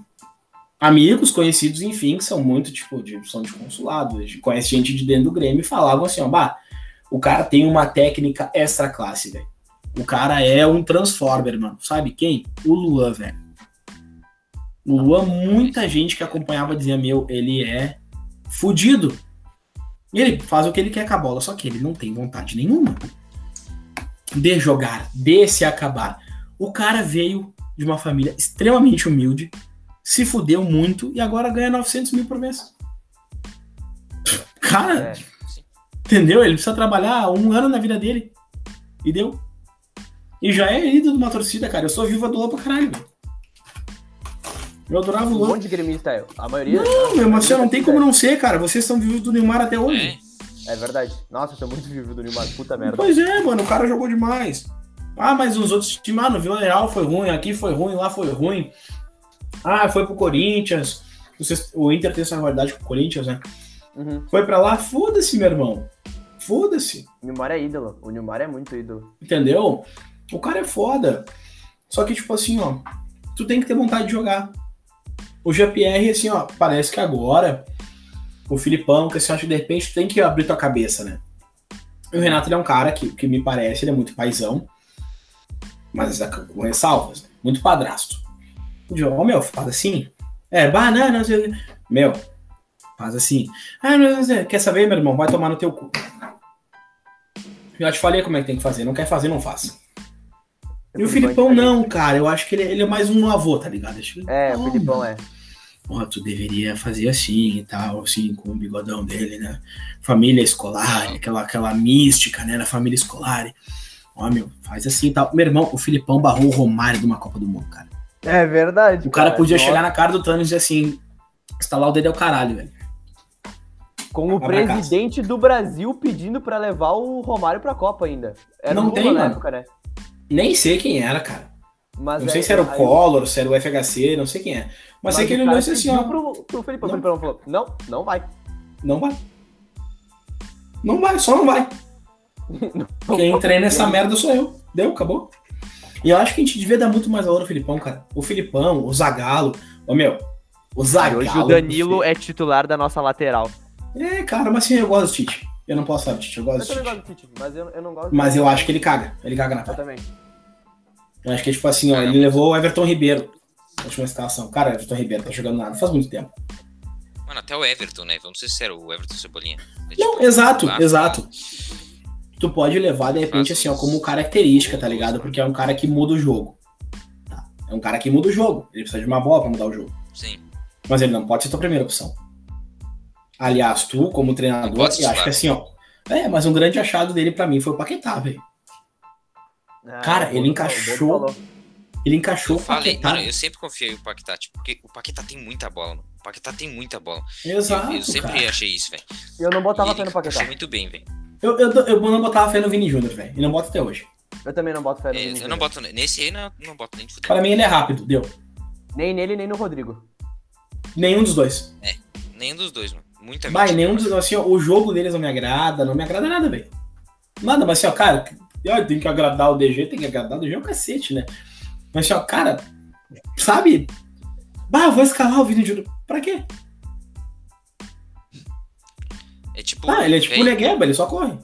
amigos, conhecidos, enfim, que são muito, tipo, de, são de consulado, conhece gente de dentro do Grêmio e falavam assim, ó, bah, o cara tem uma técnica extra classe, velho. O cara é um Transformer, mano. Sabe quem? O Luan, velho. O Luan, muita gente que acompanhava dizia, meu, ele é fudido. E ele faz o que ele quer com a bola, só que ele não tem vontade nenhuma de jogar, de se acabar. O cara veio de uma família extremamente humilde, se fudeu muito e agora ganha 900 mil por mês. Cara, é, entendeu? Ele precisa trabalhar um ano na vida dele. E deu. E já é ídolo de uma torcida, cara. Eu sou viva do pra caralho, velho. Eu adorava o Luan. Um monte de gremista, eu. A maioria. Não, meu, mas você não tem como não ser, cara. Vocês estão vivos do Neymar até hoje. É, é verdade. Nossa, eu sou muito vivo do Neymar. Puta merda. Pois é, mano. O cara jogou demais. Ah, mas os outros times, ah, no Vila Real foi ruim, aqui foi ruim, lá foi ruim. Ah, foi pro Corinthians. O Inter tem essa rivalidade com o Corinthians, né? Uhum. Foi pra lá, foda-se, meu irmão. Foda-se. O Neymar é ídolo. O Neymar é muito ídolo. Entendeu? O cara é foda. Só que, tipo assim, ó, tu tem que ter vontade de jogar. O GPR, assim, ó, parece que agora o Filipão, que assim, acha que de repente tem que abrir tua cabeça, né? E o Renato ele é um cara que, que me parece, ele é muito paizão, mas é com ressalvas, né? muito padrasto. Ô, oh, meu, faz assim. É, banana, não sei Meu, faz assim. Ah, não, não, quer saber, meu irmão? Vai tomar no teu cu. Já te falei como é que tem que fazer. Não quer fazer, não faça. E o Filipão não, cara. Eu acho que ele, ele, é mais um avô, tá ligado? é, o Filipão é. Ó, tu deveria fazer assim e tal, assim, com o bigodão dele, né? Família escolar, aquela, aquela mística, né? Na família escolar. Ó, meu, faz assim e tal. Meu irmão, o Filipão barrou o Romário de uma Copa do Mundo, cara. É verdade. O cara, cara podia nossa. chegar na cara do Thanos e dizer assim: instalar o dedo é o caralho, velho. Com o presidente do Brasil pedindo para levar o Romário pra Copa ainda. Era não tem, na época, né? Nem sei quem era, cara. Mas não é, sei se era o Collor, se era o FHC, não sei quem é. Mas, mas sei que ele olhou assim, ó. Pro, pro Felipe, não. o falou: não, não vai. Não vai. Não vai, só não vai. não, quem treina essa merda sou eu. Deu, acabou. E eu acho que a gente devia dar muito mais valor ao Filipão, cara. O Filipão, o Zagalo. Ô, meu, o Zagalo. Hoje o Danilo é titular da nossa lateral. É, cara, mas assim, eu gosto do Tite. Eu não posso falar do Tite, eu gosto eu do Tite. gosto do Tite, mas eu, eu não gosto Mas eu acho que ele caga. Ele caga na cara. Eu também. Eu acho que, tipo assim, ó, ele levou o Everton Ribeiro na última escalação. Cara, o Everton Ribeiro tá jogando nada, faz muito tempo. Mano, até o Everton, né? Vamos ser sinceros, o Everton Cebolinha. É, tipo, não, exato, lá, exato. Tu pode levar, de repente, assim, ó, como característica, tá ligado? Porque é um cara que muda o jogo. Tá? É um cara que muda o jogo. Ele precisa de uma bola pra mudar o jogo. Sim. Mas ele não pode ser tua primeira opção. Aliás, tu, como treinador, acho que assim, ó. É, mas um grande achado dele para mim foi o Paquetá, velho. Ah, Cara, ele encaixou. Ele encaixou eu falei, Paquetá. Mano, eu sempre confiei no Paquetá, tipo, porque o Paquetá tem muita bola, mano. O Paquetá tem muita bola. Exato. Eu, eu sempre cara. achei isso, velho. Eu não botava fé no Paquetá. muito bem, velho. Eu, eu, eu não botava fé no Vini Júnior, velho. E não boto até hoje. Eu também não boto fé no é, Vini Eu não boto. Nesse aí não, não boto nem de futebol. Pra mim ele é rápido, deu. Nem nele, nem no Rodrigo. Nenhum dos dois. É, nenhum dos dois, mano. Muita Vai, nenhum dos assim, ó, o jogo deles não me agrada, não me agrada nada, velho. Nada, mas assim, ó, cara, tem que agradar o DG, tem que agradar o DG é um cacete, né? Mas assim, ó, cara, sabe? Bah, vou escalar o Vini Júnior. Pra quê? É tipo. Ah, ele é tipo o Negueba, ele só corre.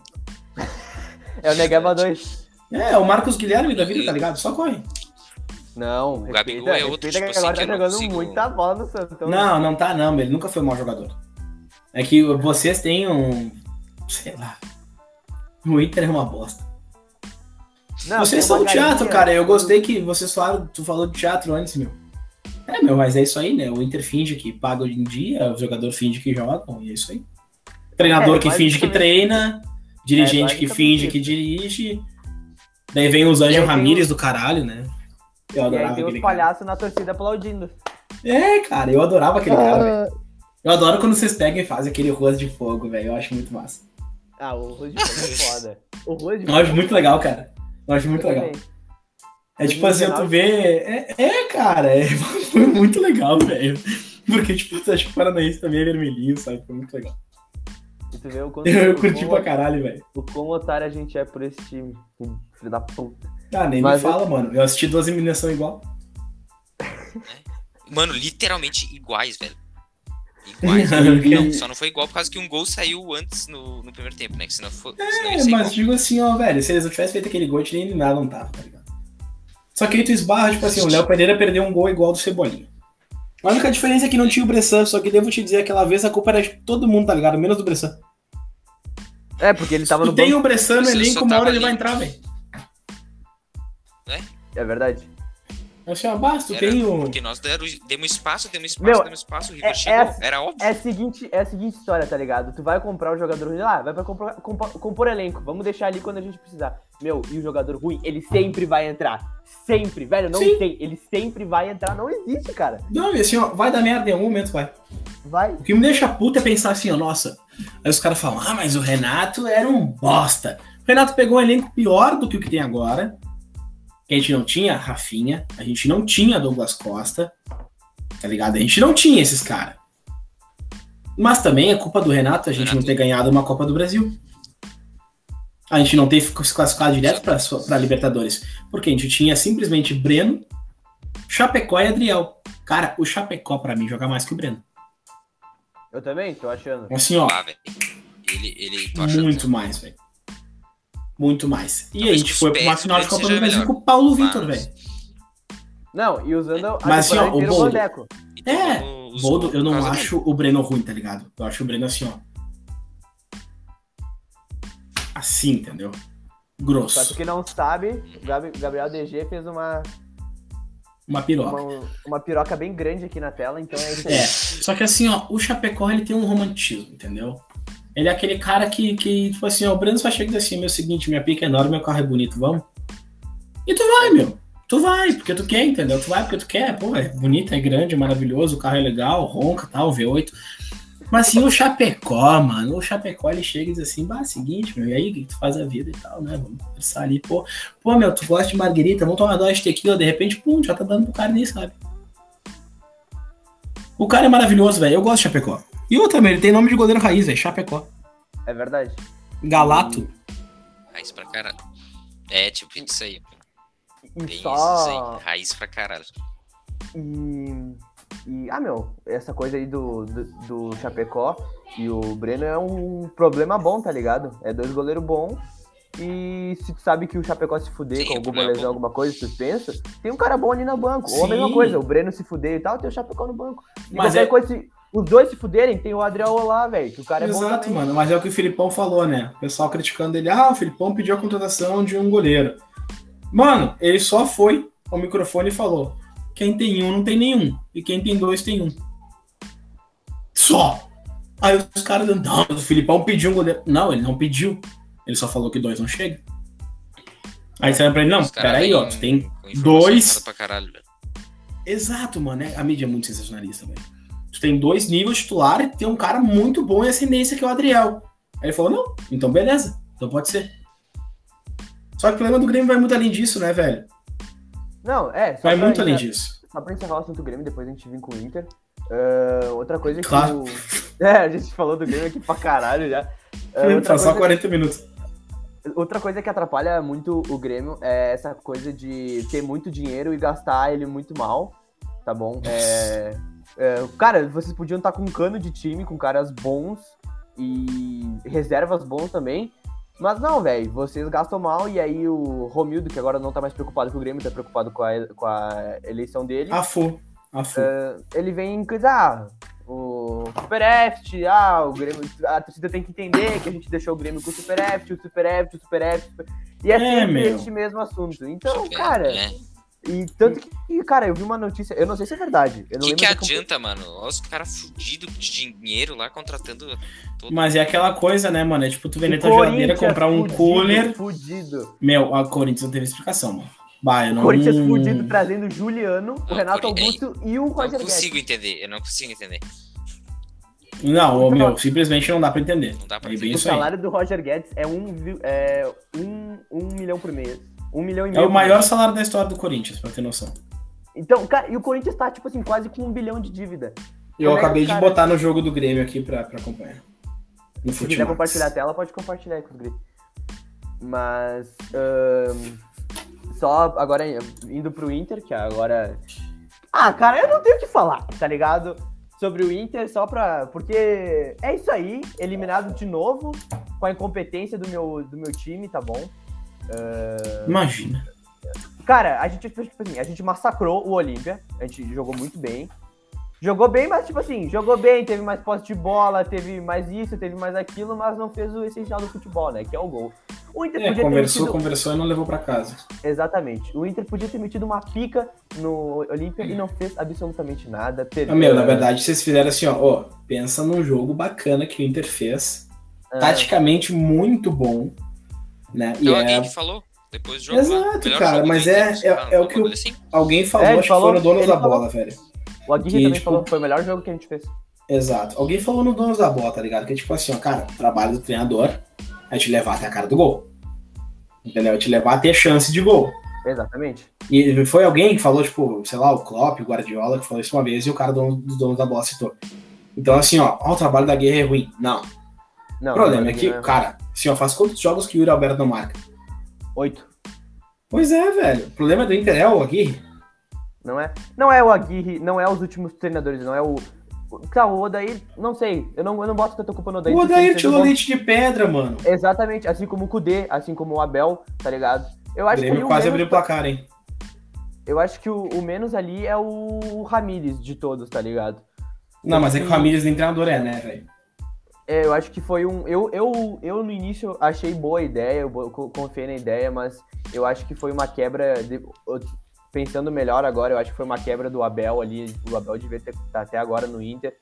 É o Negueba 2. É, é o Marcos Guilherme da vida, tá ligado? Só corre. Não, o Gabigol é outro tipo que agora assim, tá jogando consigo... muita bola no Santão. Não, não tá não, ele nunca foi um mau jogador. É que vocês têm um. Sei lá. O Inter é uma bosta. Não, vocês são do teatro, cara. Eu gostei que vocês falaram. Tu falou de teatro antes, meu. É, meu, mas é isso aí, né? O Inter finge que paga hoje em dia, o jogador finge que joga, e é isso aí. Treinador é, que finge que treina, dirigente é, que finge que dirige. Daí vem os Anjos Ramírez do caralho, né? Eu adorava e aí tem os palhaços na torcida aplaudindo. É, cara, eu adorava aquele cara, velho. Eu adoro quando vocês pegam e fazem aquele rosto de fogo, velho. Eu acho muito massa. Ah, o rosto de fogo é foda. O rosto de Eu acho muito legal, cara. Eu acho muito eu legal. Também. É tipo assim, tu vê. É, é cara, é, foi muito legal, velho. Porque, tipo, tu acha que o Paranaense também é vermelhinho, sabe? Foi muito legal. E tu vê o quanto. Eu curti pra caralho, velho. O quão otário a gente é por esse time. Filho da puta. Ah, nem Mas me fala, mano. Eu assisti duas eliminações igual. Mano, literalmente iguais, velho. Iguais. E- não, só não foi igual por causa que um gol saiu antes no, no primeiro tempo, né? Que senão, senão ia É, ser mas igual. digo assim, ó, velho, se eles não tivessem feito aquele gol, tinha nem eliminado, não tava, tá ligado? Só que aí tu esbarra, tipo assim, o Léo Pereira perdeu um gol igual do Cebolinha. A única diferença é que não tinha o Bressan, só que devo te dizer, aquela vez a culpa era de todo mundo, tá ligado? Menos do Bressan. É, porque ele tava Tu no tem banco. o Bressan no elenco, uma hora tava ele ali. vai entrar, velho. É verdade. Basta, tu Era- tem o... Porque nós deram- demos espaço, demos espaço, Meu, demos espaço, o River é- chegou. é- Era óbvio. É a seguinte, é a seguinte história, tá ligado? Tu vai comprar o jogador ruim lá, vai pra comprar, compor, compor elenco. Vamos deixar ali quando a gente precisar. Meu, e o jogador ruim, ele sempre vai entrar. Sempre, velho, não Sim. tem. Ele sempre vai entrar. Não existe, cara. Não, e assim, ó, vai dar merda em algum momento, vai. Vai. O que me deixa puta é pensar assim, ó, nossa. Aí os caras falam, ah, mas o Renato era um bosta. O Renato pegou um elenco pior do que o que tem agora. Que a gente não tinha Rafinha, a gente não tinha Douglas Costa, tá ligado? A gente não tinha esses caras. Mas também é culpa do Renato a gente Renato. não ter ganhado uma Copa do Brasil. A gente não ter se classificado direto pra, pra Libertadores. Porque a gente tinha simplesmente Breno, Chapecó e Adriel. Cara, o Chapecó, pra mim, joga mais que o Breno. Eu também tô achando. Assim, ó, Ah. Ele, ele, tô achando. muito mais, velho. Muito mais. E a gente foi pra uma final de Copa do Brasil com o Paulo Vitor, velho. Não, e usando a Mas, assim, ó, o Boldo- É, os Boldo, eu não causa dele. acho o Breno ruim, tá ligado? Eu acho o Breno assim, ó. Assim, entendeu? Pra Grosso. tu que não sabe, o Gabriel DG fez uma, Uma piroca. uma, uma piroca bem grande aqui na tela, então é isso aí. É, só que assim, ó, o Chapecó, ele tem um romantismo, entendeu? Ele é aquele cara que, que tipo assim, ó, o Breno só chega e diz assim, meu seguinte, minha pica é enorme, meu carro é bonito, vamos? E tu vai, meu. Tu vai, porque tu quer, entendeu? Tu vai porque tu quer, pô, é bonito, é grande, é maravilhoso, o carro é legal, ronca, tal, V8. Mas assim, o Chapecó, mano, o Chapecó, ele chega e diz assim, bah, seguinte, meu, e aí, que tu faz a vida e tal, né? Vamos conversar ali, pô. Pô, meu, tu gosta de marguerita, vamos tomar dose de tequila, de repente, pum, já tá dando pro cara nem sabe. O cara é maravilhoso, velho. Eu gosto de Chapecó. E outra, meu, ele tem nome de goleiro raiz, velho. Chapecó. É verdade. Galato. Raiz pra caralho. É, tipo, isso aí. E Bem só. aí. Raiz pra caralho. E, e, ah, meu, essa coisa aí do, do, do Chapecó e o Breno é um problema bom, tá ligado? É dois goleiros bons. E se tu sabe que o Chapecó se fuder Sim, com é um alguma problema lesão, bom. alguma coisa, suspensa, tem um cara bom ali no banco. Ou a Sim. mesma coisa, o Breno se fuder e tal, tem o Chapecó no banco. E Mas qualquer é- coisa, se os dois se fuderem, tem o Adriel lá, velho, que o cara é bom Exato, mano. Mas é o que o Filipão falou, né? O pessoal criticando ele. Ah, o Filipão pediu a contratação de um goleiro. Mano, ele só foi ao microfone e falou: quem tem um não tem nenhum. E quem tem dois tem um. Só. Aí os caras, não, o Filipão pediu um goleiro. Não, ele não pediu. Ele só falou que dois não chega. Aí disseram pra ele, não, peraí, ó, tu tem dois caralho. Exato, mano. é- A mídia é muito sensacionalista, velho. Tu tem dois níveis titular e tem um cara muito bom em ascendência que é o Adriel. Aí ele falou, não, então beleza. Então pode ser. Só que o problema do Grêmio vai muito além disso, né, velho? Não, é, Vai muito além disso. Só pra encerrar o assunto Grêmio, depois a gente vem com o Inter. Ah, outra coisa que Claro. o... É, a gente falou do Grêmio aqui pra caralho já. Tá só coisa, 40 minutos. outra coisa que atrapalha muito o Grêmio é essa coisa de ter muito dinheiro e gastar ele muito mal, tá bom? É, é, cara, vocês podiam estar com um cano de time, com caras bons e reservas bons também. Mas não, velho, vocês gastam mal e aí o Romildo, que agora não tá mais preocupado com o Grêmio, tá preocupado com a, com a eleição dele. Afu. Afu. ele vem coisa, ah, o Super Eft, ah, o Grêmio, a torcida tem que entender que a gente deixou o Grêmio com o Super Eft, o Super Eft, o Super Eft, e é, É, sempre meu. este mesmo assunto. Então, É, cara, é. E tanto que, cara, eu vi uma notícia, eu não sei se é verdade, eu O não que, que adianta, mano? Olha os caras fudidos de dinheiro lá contratando todo Mas é aquela coisa, né, mano? É tipo tu vender O tua geladeira, comprar um fudido, cooler. Fudido. Meu, a Corinthians não teve explicação, mano. Bah, eu não... Corinthians fudido trazendo o Juliano, o Ah, Renato Cori- Augusto e o Não Roger Guedes. consigo entender, eu não consigo entender. Não, Muito meu, bom. simplesmente não dá pra entender. Não dá pra É entender. O salário do Roger Guedes é um, é um, um milhão por mês. Um milhão e É meio o por maior salário da história do Corinthians, pra ter noção. Então, cara, e o Corinthians tá, tipo assim, quase com um bilhão de dívida. Eu Como é acabei os de caras- botar no jogo do Grêmio aqui pra, pra acompanhar. No Se quiser compartilhar a tela, pode compartilhar aí com os gritos. Mas. ahn, só agora indo pro Inter, que agora. Ah, cara, eu não tenho o que falar, tá ligado? Sobre o Inter, só pra. Porque é isso aí, eliminado de novo, com a incompetência do meu, do meu time, tá bom? Uh... Imagina. Cara, a gente, tipo assim, a gente massacrou o Olímpia, a gente jogou muito bem. Jogou bem, mas tipo assim, jogou bem, teve mais posse de bola, teve mais isso, teve mais aquilo, mas não fez o essencial do futebol, né? Que é o gol. O Inter é, conversou, metido... conversou e não levou para casa. Exatamente. O Inter podia ter metido uma pica no Olímpia e não fez absolutamente nada. Perdeu... meu, na verdade, vocês fizeram assim, ó, ó, pensa num jogo bacana que o Inter fez. Ah. Taticamente muito bom. Né? E então, é... alguém que falou? Depois do jogo. Exato, cara, mas é, é, é, o que o... assim? alguém falou, é, acho falou, que foram donos da falou. bola, velho. O Aguirre que, também tipo... falou que foi o melhor jogo que a gente fez. Exato. Alguém falou no donos da bola, tá ligado? Que é tipo assim, ó, cara, o trabalho do treinador é te levar até a cara do gol. Entendeu? É te levar a ter chance de gol. Exatamente. E foi alguém que falou, tipo, sei lá, o Klopp, o Guardiola, que falou isso uma vez e o cara do, dos donos da bola citou. Então, assim, ó, ó, o trabalho da guerra é ruim. Não. não o problema é que, é cara, assim, ó, faz quantos jogos que o Yuri Alberto não marca? Oito. Pois é, velho. O problema do Inter é o Aguirre. Não é, não é o Aguirre, não é os últimos treinadores, não é o. Tá, o Odair, não sei, eu não, eu não boto tanta culpa no Odair. O Odair tirou leite de pedra, mano. Exatamente, assim como o Kudê, assim como o Abel, tá ligado? Eu acho Grêmio que quase abriu o placar, hein? Eu acho que o, o, menos ali é o Ramires de todos, tá ligado? Não, mas é que o Ramires nem treinador é, né, velho? É, eu acho que foi um. Eu, eu, eu no início achei boa a ideia, eu confiei na ideia, mas eu acho que foi uma quebra. De, pensando melhor agora, eu acho que foi uma quebra do Abel ali. O Abel devia ter tá até agora no Inter.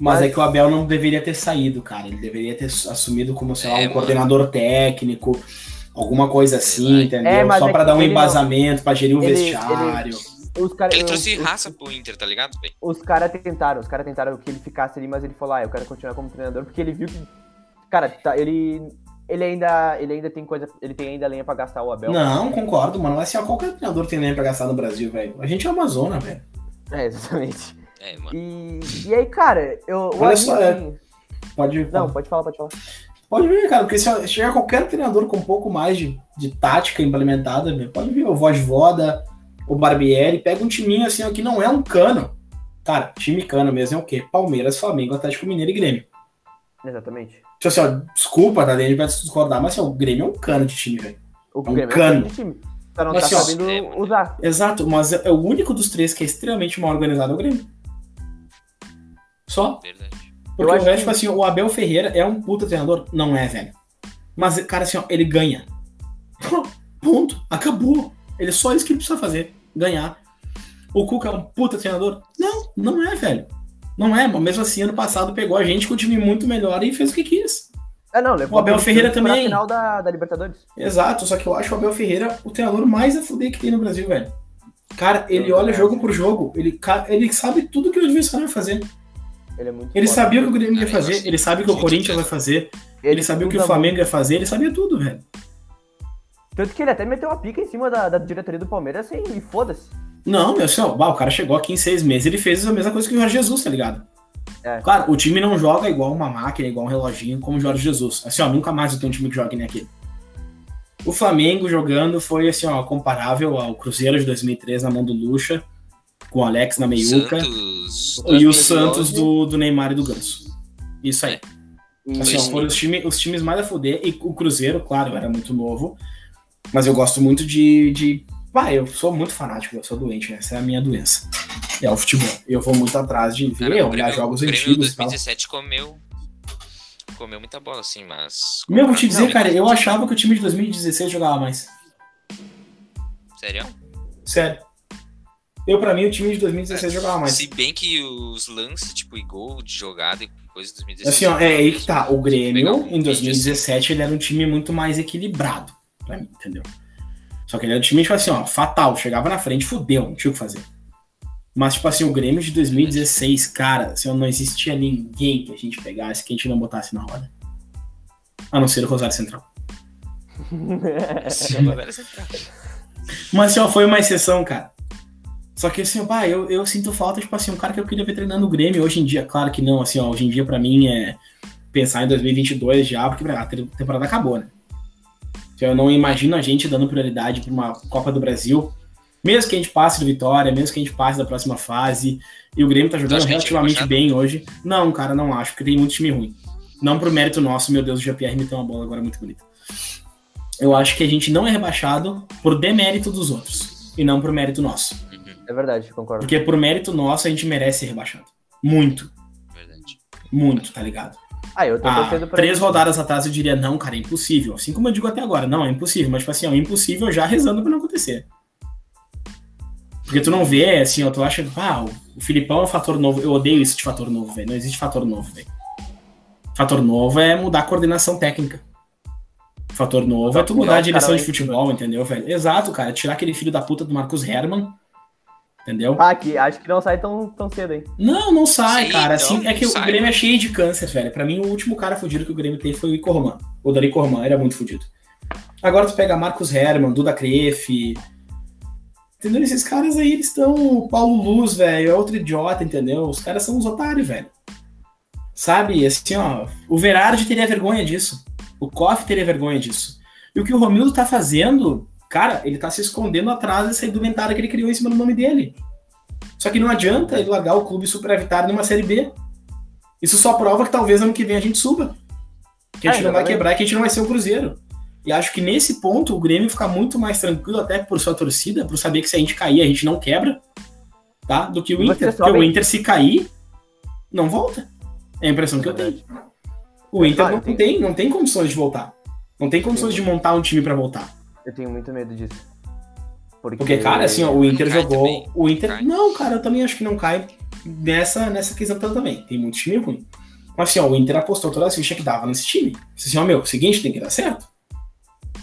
Mas, mas, é que o Abel não deveria ter saído, cara. Ele deveria ter assumido como, sei lá, um é, coordenador técnico, alguma coisa assim, entendeu? É, Só é para dar um embasamento, não... para gerir o ele, vestiário. Ele, os cara, ele trouxe os, raça pro Inter, tá ligado? Bem? Os caras tentaram, os caras tentaram que ele ficasse ali, mas ele falou, ah, eu quero continuar como treinador, porque ele viu que. Cara, tá, ele ele ainda, ele ainda tem coisa, ele tem ainda lenha pra gastar o Abel. Não, concordo, mano. Mas assim, qualquer treinador tem lenha pra gastar no Brasil, velho. A gente é uma zona, velho. É, exatamente. É, mano. E, e aí, cara, eu. Olha só, é... pode. Não, pode falar, pode falar. Pode vir, cara, porque se chegar qualquer treinador com um pouco mais de, de tática implementada, pode vir o Voda, o Barbieri, pega um timinho assim, ó, que não é um cano. Cara, time cano mesmo é o quê? Palmeiras, Flamengo, Atlético Mineiro e Grêmio. Exatamente. Tipo assim, ó, desculpa, tá? A gente vai discordar, mas assim, o Grêmio é um cano de time, velho. O é um Grêmio cano. é um de time. Só não mas, tá assim, sabendo ó, usar. Exato, mas é, é o único dos três que é extremamente mal organizado é o Grêmio. Só. Verdade. Porque eu o resto, tipo assim, o Abel Ferreira é um puta treinador? Não é, velho. Mas, cara, assim, ó, ele ganha. Ponto. Acabou. Ele é só isso que ele precisa fazer. Ganhar. O Cuca é um puta treinador? Não, não é, velho. Não é, mas mesmo assim, ano passado pegou a gente com um time muito melhor e fez o que quis. É, não, levou o Abel Ferreira também. final da, da Libertadores. Exato, só que eu acho o Abel Ferreira o treinador mais a fuder que tem no Brasil, velho. Cara, ele olha jogo por jogo, ele, ele sabe tudo que o adversário vai fazer. Ele, é muito ele sabia o que o Grêmio ia fazer, ele sabe o que o Corinthians vai fazer, ele, ele sabia o que o Flamengo ia fazer, ele sabia tudo, velho. Tanto que ele até meteu uma pica em cima da, da diretoria do Palmeiras assim, e foda-se. Não, meu senhor, o cara chegou aqui em seis meses, ele fez a mesma coisa que o Jorge Jesus, tá ligado? É. Claro, o time não joga igual uma máquina, igual um reloginho, como o Jorge Jesus. Assim, ó, nunca mais eu tenho um time que joga nem aquele. O Flamengo jogando foi, assim, ó, comparável ao Cruzeiro de 2003 na mão do Lucha, com o Alex na meiuca. Santos, e o Santos do, do Neymar e do Ganso. Isso aí. É. Assim, ó, foram os, time, os times mais a fuder. E o Cruzeiro, claro, era muito novo. Mas eu gosto muito de, de Vai, eu sou muito fanático, eu sou doente, essa é a minha doença. É o futebol. Eu vou muito atrás de ver, Cara, olhar jogos antigos. O 2017 comeu. Comeu muita bola, assim, mas. Meu, vou te dizer, não, cara, eu achava que o time de 2016 jogava mais. Sério? Sério. Eu, pra mim, o time de 2016 é, jogava mais. Se bem que os lances, tipo, e gol de jogada e coisa de 2016. Assim, ó, é aí que tá. O Grêmio, em 2017, ele era um time muito mais equilibrado, pra mim, entendeu? Só que ele era um time, tipo assim, ó, fatal. Chegava na frente, fudeu, não tinha o que fazer. Mas, tipo assim, o Grêmio de 2016, cara, assim, não existia ninguém que a gente pegasse que a gente não botasse na roda. A não ser o Rosário Central. Mas, assim, ó, foi uma exceção, cara. Só que, assim, pá, eu, eu sinto falta, tipo assim, um cara que eu queria ver treinando o Grêmio hoje em dia. Claro que não, assim, ó, hoje em dia, pra mim, é pensar em 2022 já, porque a temporada acabou, né? Então eu não imagino a gente dando prioridade para uma Copa do Brasil, mesmo que a gente passe do Vitória, mesmo que a gente passe da próxima fase, e o Grêmio tá jogando relativamente bem hoje. Não, cara, não acho, porque tem muito time ruim. Não por mérito nosso, meu Deus, o GPR me tem uma bola agora muito bonita. Eu acho que a gente não é rebaixado por demérito dos outros, e não por mérito nosso. É verdade, concordo. Porque por mérito nosso a gente merece ser rebaixado. Muito. Verdade. Muito, tá ligado? Ah, eu tô Ah, torcendo pra três rodadas atrás eu diria, não, cara, é impossível. Assim como eu digo até agora, não, é impossível. Mas, tipo assim, é impossível já rezando pra não acontecer. Porque tu não vê, assim, ó, tu acha, ah, o Filipão é um fator novo. Eu odeio isso de fator novo, velho. Não existe fator novo, velho. Fator novo é mudar a coordenação técnica. Fator novo é tu mudar a direção de futebol, entendeu, velho? Exato, cara. Tirar aquele filho da puta do Marcos Herman. Entendeu? Ah, que acho que não sai tão, tão cedo, hein? Não, não sai, Sim, cara. Assim, é que o sai, Grêmio é cheio de câncer, velho. Pra mim, o último cara fudido que o Grêmio tem foi o Ico Roman. O Dani Corman era muito fudido. Agora tu pega Marcos Herman, Duda Crefe. Entendeu? Esses caras aí, eles estão. Paulo Luz, velho, é outro idiota, entendeu? Os caras são uns otários, velho. Sabe? Assim, ó. O Verardi teria vergonha disso. O Koff teria vergonha disso. E o que o Romildo tá fazendo, cara, ele tá se escondendo atrás dessa indumentária que ele criou em cima do nome dele. Só que não adianta ele largar o clube superavitário numa Série B. Isso só prova que talvez ano que vem a gente suba. Que a gente É, não vai quebrar e que a gente não vai ser o Cruzeiro. E acho que nesse ponto o Grêmio fica muito mais tranquilo, até por sua torcida, por saber que se a gente cair, a gente não quebra, tá? Do que o você Inter. Porque o Inter, se cair, não volta. É a impressão que eu tenho. O Inter Claro, não tem- não tem condições de voltar. Não tem condições de montar um time pra voltar. Eu tenho muito medo disso. Porque, Porque, cara, assim, ó, o Inter jogou. também. O Inter. Cai. Não, cara, eu também acho que não cai nessa, nessa questão também. Tem muito time ruim. Mas assim, ó, o Inter apostou toda a ficha que dava nesse time. Disse assim, ó, meu, seguinte, tem que dar certo.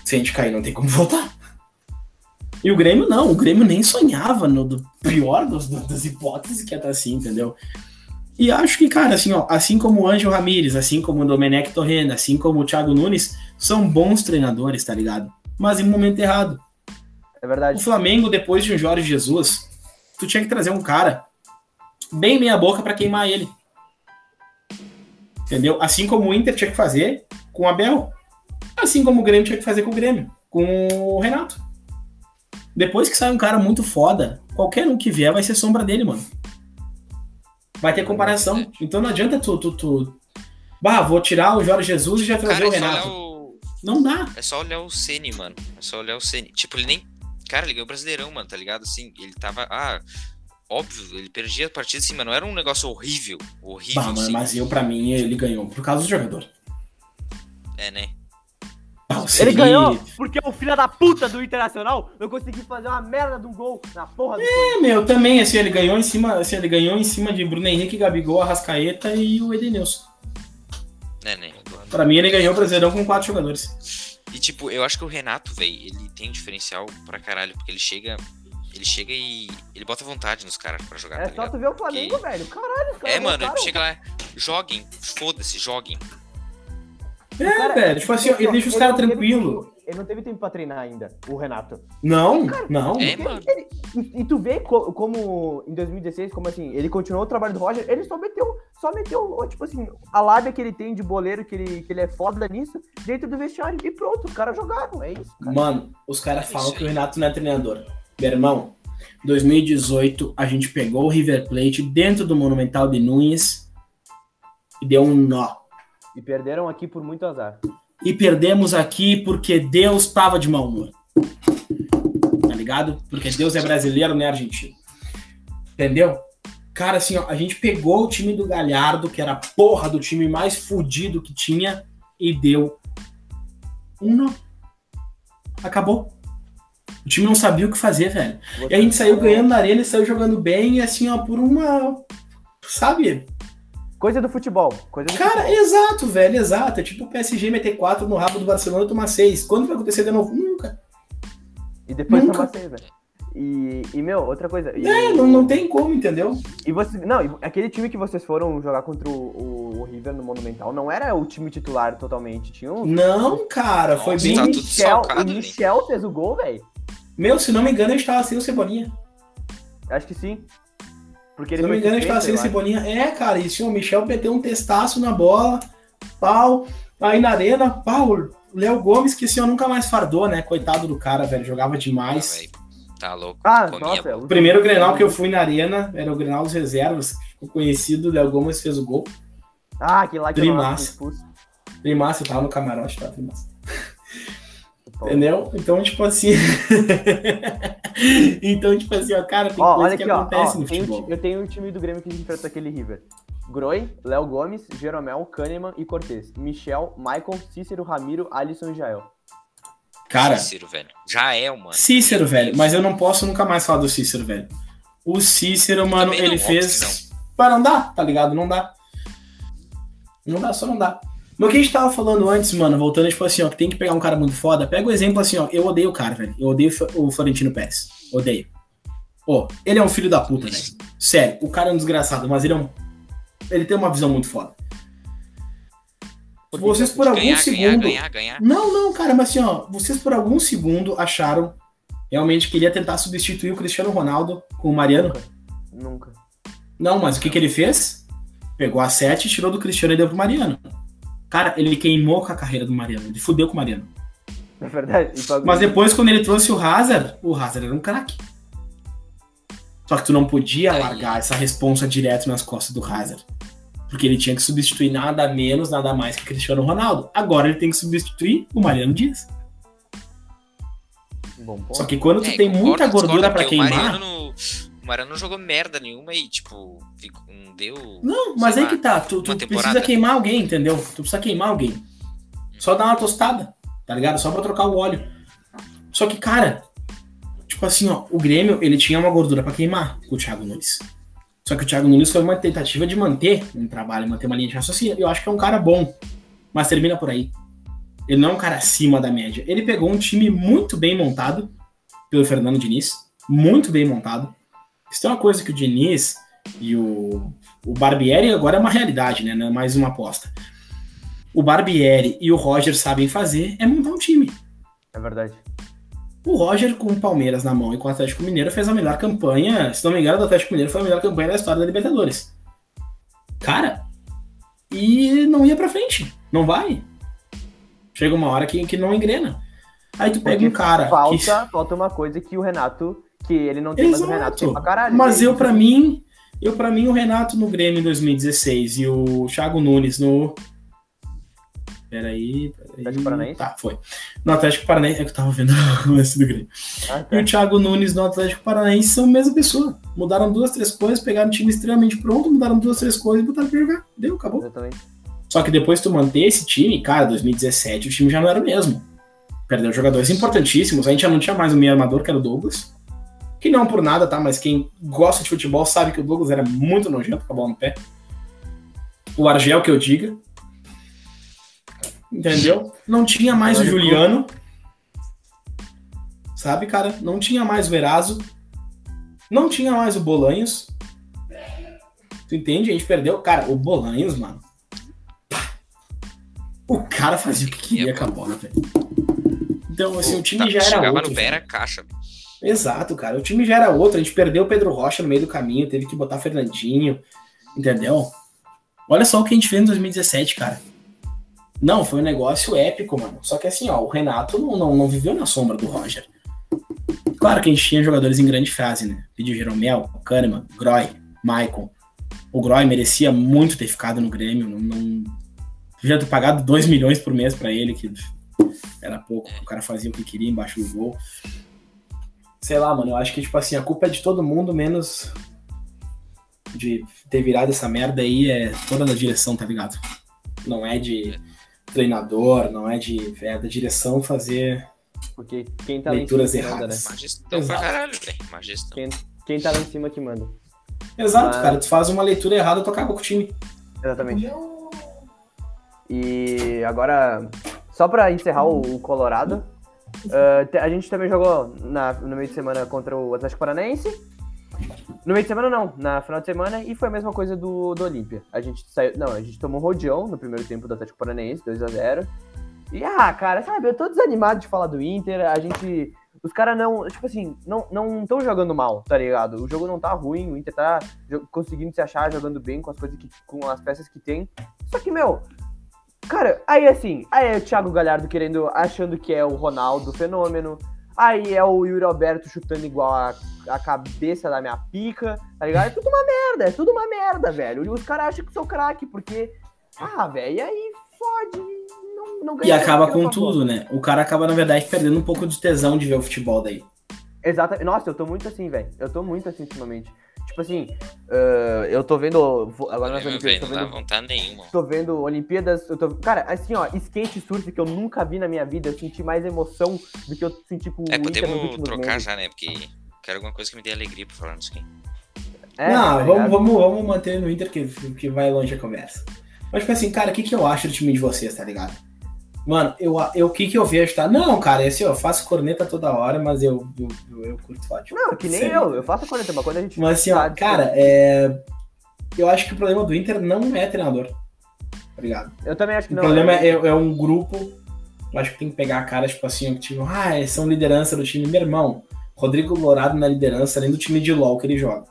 Se a gente cair, não tem como voltar. E o Grêmio não, o Grêmio nem sonhava no do pior dos, do- das hipóteses que ia estar assim, entendeu? E acho que, cara, assim, ó, assim como o Ângelo Ramírez, assim como o Domenech Torrent, assim como o Thiago Nunes, são bons treinadores, tá ligado? Mas em momento errado. É O verdade. Flamengo, depois de um Jorge Jesus, tu tinha que trazer um cara bem meia boca pra queimar ele. Entendeu? Assim como o Inter tinha que fazer com o Abel. Assim como o Grêmio tinha que fazer com o Grêmio, com o Renato. Depois que sai um cara muito foda, qualquer um que vier vai ser sombra dele, mano. Vai ter comparação. Então não adianta tu, tu, tu... Bah, vou tirar o Jorge Jesus e já trazer Cara, o é Renato. Não dá. É só olhar o Ceni, mano. É só olhar o Ceni. Tipo, ele nem. Cara, ele ganhou o Brasileirão, mano, tá ligado? Assim, ele tava. Ah, óbvio, ele perdia a partida assim, mano. Não era um negócio horrível. Horrível, Bah, mano, assim. mas eu, pra mim, ele ganhou por causa do jogador. É, né? Ah, o Ele ganhou porque o filho da puta do Internacional não conseguiu fazer uma merda de um gol na porra do É, meu, também, assim, ele ganhou em cima, assim, ele ganhou em cima de Bruno Henrique, Gabigol, Arrascaeta e o Edenilson. É, né? Pra mim, ele ganhou o Brasileirão com quatro jogadores. E tipo, eu acho que o Renato, velho, ele tem um diferencial pra caralho, porque ele chega. Ele chega e. Ele bota vontade nos caras pra jogar, É tá só ligado? tu ver o Flamengo, velho. Caralho, os caras É, mano, ele chega lá, joguem, foda-se, joguem. É, cara- velho, tipo assim, ele deixa os caras teve tranquilos. Ele não teve tempo pra treinar ainda, o Renato. Não, não. É, Porque mano. ele- e, e tu vê co- como em 2016, como assim, ele continuou o trabalho do Roger, ele só meteu, só meteu, tipo assim, a lábia que ele tem de boleiro, que ele, que ele é foda nisso, dentro do vestiário e pronto, os caras jogaram, é isso, cara. Mano, os caras É falam que o. Renato não é treinador. Meu irmão, 2018, a gente pegou o River Plate dentro do Monumental de Nunes e deu um nó. E perderam aqui por muito azar. E perdemos aqui porque Deus tava de mau humor. Tá ligado? Porque Deus é brasileiro, não é argentino. Entendeu? Cara, assim, ó, a gente pegou o time do Galhardo, que era a porra do time mais fudido que tinha, e deu um nó. Acabou. O time não sabia o que fazer, velho. E a gente saiu ganhando na arena e saiu jogando bem, e assim, ó, por uma. Sabe? Coisa do futebol, coisa do Cara, futebol. exato, velho, exato. É tipo o PSG meter 4 no rabo do Barcelona e tomar 6. Quando vai acontecer de novo? Nunca. E depois nunca. toma seis, velho. E, e, meu, outra coisa. E, É, não, não tem como, entendeu? e você, não, aquele time que vocês foram jogar contra o, o- River no Monumental não era o time titular totalmente. Tinha um. Não, cara, foi Nossa, bem. tá Michel, salcado, o. Michel fez o gol, velho. Meu, se não me engano, a gente tava sem o Cebolinha. Acho que sim. Porque Se ele não me engano, a gente tava sem o suspenso, eu acho. Cebolinha. É, cara, e o Michel meteu um testaço na bola, pau. Aí na arena, pau, Léo Gomes, que assim, eu nunca mais fardou, né? Coitado do cara, velho. Jogava Ah, demais. velho, tá louco. Ah, nossa, bola. O primeiro Grenal que eu fui na arena era o Grenal dos Reservas. O conhecido Léo Gomes fez o gol. Ah, aquele lá que expulso. Primaço, eu tava no camarote, tá? Primaço. Entendeu? Então, tipo assim. então, tipo assim, ó, cara, tem Ó, coisa olha que aqui, ó. acontece ó, no tem o futebol. eu tenho o time do Grêmio que enfrentou aquele River. Groi, Léo Gomes, Jeromel, Kahneman e Cortez. Michel, Michael, Cícero, Ramiro, Alisson e Jael. Cara, Cícero, velho. Já é, mano. Cícero, velho, mas eu não posso nunca mais falar do Cícero, velho. O Cícero, mano, ele fez. Mas não dá, tá ligado? Não dá. Não dá, só não dá. Mas o que a gente tava falando antes, mano, voltando, tipo assim, ó, que tem que pegar um cara muito foda. Pega o exemplo assim, ó, eu odeio o cara, velho. Eu odeio o Florentino Pérez. Odeio. Pô, ele é um filho da puta, velho. Sério, o cara é um desgraçado, mas ele é um. Ele tem uma visão muito foda. Vocês por algum Ganhar, segundo. ganhar, ganhar, ganhar. Não, não, cara, mas assim, ó, vocês por algum segundo acharam realmente que ele ia tentar substituir o Cristiano Ronaldo com o Mariano? Nunca. Não, mas o que, que ele fez? Pegou a 7, tirou do Cristiano e deu pro Mariano. Cara, ele queimou com a carreira do Mariano, ele fudeu com o Mariano. É verdade. Mas depois, quando ele trouxe o Hazard, o Hazard era um craque. Só que tu não podia Aí. largar essa responsa direto nas costas do Hazard. Porque ele tinha que substituir nada menos, nada mais que Cristiano Ronaldo. Agora ele tem que substituir o Mariano Dias. Bom. Só que quando tu É, tem concordo, muita gordura pra porque queimar. O Mariano, o não jogou merda nenhuma e, tipo, não deu. Não, mas aí lá, que tá. Tu, tu precisa queimar alguém, entendeu? Tu precisa queimar alguém. Só dar uma tostada, tá ligado? Só pra trocar o óleo. Só que, cara, tipo assim, ó, o Grêmio, ele tinha uma gordura pra queimar com o Thiago Nunes. Só que o Thiago Nunes foi uma tentativa de manter um trabalho, manter uma linha de raciocínio. Eu acho que é um cara bom, mas termina por aí. Ele não é um cara acima da média. Ele pegou um time muito bem montado pelo Fernando Diniz, muito bem montado. Isso é uma coisa que o Diniz e o, o Barbieri agora é uma realidade, né? Não é mais uma aposta. O Barbieri e o Roger sabem fazer é montar um time. É verdade. O Roger, com o Palmeiras na mão e com o Atlético Mineiro, fez a melhor campanha. Se não me engano, do Atlético Mineiro foi a melhor campanha da história da Libertadores. Cara, e não ia pra frente. Não vai. Chega uma hora que, que não engrena. Aí tu pega Porque um cara. Falta, que- falta uma coisa que o Renato, que ele não tem, mas o Renato tem pra caralho. Mas Ele- eu, pra mim, eu, pra mim, o Renato no Grêmio em 2016 e o Thiago Nunes no. Peraí. peraí. Atlético Paranaense? Tá, foi. No Atlético Paranaense. É que eu tava vendo o lance do Grêmio. Ah, E tá. o Thiago Nunes no Atlético Paranaense são a mesma pessoa. Mudaram duas, três coisas, pegaram um time extremamente pronto, mudaram duas, três coisas e botaram pra jogar. Deu, acabou. Exatamente. Só que depois tu manter esse time, cara, 2017 o time já não era o mesmo. Perdeu jogadores importantíssimos. A gente já não tinha mais o meio armador, que era o Douglas. Que não por nada, tá? Mas quem gosta de futebol sabe que o Douglas era muito nojento com a bola no pé. O Argel, que eu diga. Entendeu? Não tinha mais o Juliano. Sabe, cara? Não tinha mais o Eraso. Não tinha mais o Bolanhos. Tu entende? A gente perdeu. Cara, o Bolanhos, mano. O cara fazia o que queria com a bola, velho. Então, assim, o time Tá, já era Chegava outro. no pé, era caixa. Exato, cara. O time já era outro. A gente perdeu o Pedro Rocha no meio do caminho, teve que botar Fernandinho, entendeu? Olha só o que a gente fez em 2017, cara. Não, foi um negócio épico, mano. Só que assim, ó, o Renato não, não, não viveu na sombra do Roger. Claro que a gente tinha jogadores em grande fase, né? Pediu Jeromel, Kahneman, Groy, Maicon. O Groy merecia muito ter ficado no Grêmio. Não, não... Devia ter pagado 2 milhões por mês pra ele, que era pouco. O cara fazia o que queria embaixo do gol. Sei lá, mano, eu acho que, tipo assim, a culpa é de todo mundo, menos de ter virado essa merda aí, é toda da direção, tá ligado? Não é de treinador, não é de. É da direção fazer. Porque quem tá lá em Leituras cima que manda, né? erradas. Gestão pra Exato. caralho. Má gestão. Quem, quem tá lá em cima que manda. Exato, Mas- cara, tu faz uma leitura errada, tu acaba com o time. Exatamente. E agora, só pra encerrar o Colorado, te- a gente também jogou na- no meio de semana contra o Atlético Paranaense. No meio de semana não, na final de semana, e foi a mesma coisa do, do Olímpia. A gente saiu. Não, a gente tomou rodeão no primeiro tempo do Atlético Paranaense, 2x0. E ah, cara, sabe, eu tô desanimado de falar do Inter. A gente. Os caras não. Tipo assim, não não estão jogando mal, tá ligado? O jogo não tá ruim, o Inter tá conseguindo se achar, jogando bem com as coisas que. com as peças que tem. Só que, meu, Cara, aí assim, aí é o Thiago Galhardo querendo, achando que é o Ronaldo fenômeno. Aí é o Yuri Alberto chutando igual a, a cabeça da minha pica, tá ligado? É tudo uma merda, é tudo uma merda, velho. E os caras acham que sou craque, porque. Ah, velho, e aí fode. Não, não E ganha acaba nada, com tudo, né? O cara acaba, na verdade, perdendo um pouco de tesão de ver o futebol daí. Exatamente. Nossa, eu tô muito assim, velho. Eu tô muito assim ultimamente. Tipo assim, ah, eu tô vendo. Agora nas Meu Olimpíadas, não dá vendo vontade nenhuma. Tô vendo Olimpíadas, eu tô. Cara, assim, ó, skate surf que eu nunca vi na minha vida, eu senti mais emoção do que eu senti com o É, podemos trocar meses. já, né? Porque quero alguma coisa que me dê alegria pra falar nisso aqui. É, não, tá vamos, vamos, vamos manter no Inter que, que vai longe a conversa. Mas, tipo assim, cara, o que, que eu acho do time de vocês, tá ligado? Mano, eu, eu, o que, que eu vejo, tá? Não, cara, assim, eu faço corneta toda hora, mas eu, eu, eu, eu curto ótimo. Não, que nem eu, eu faço a 40, mas quando a gente. Mas assim, ó, tá- cara, é... eu acho que o problema do Inter não é treinador, tá ligado? Eu também acho que O não. problema é... é, é um grupo, eu acho que tem que pegar a cara, tipo assim, tipo, ah, são liderança do time. Meu irmão, Rodrigo Dourado na liderança, além do time de LOL que ele joga.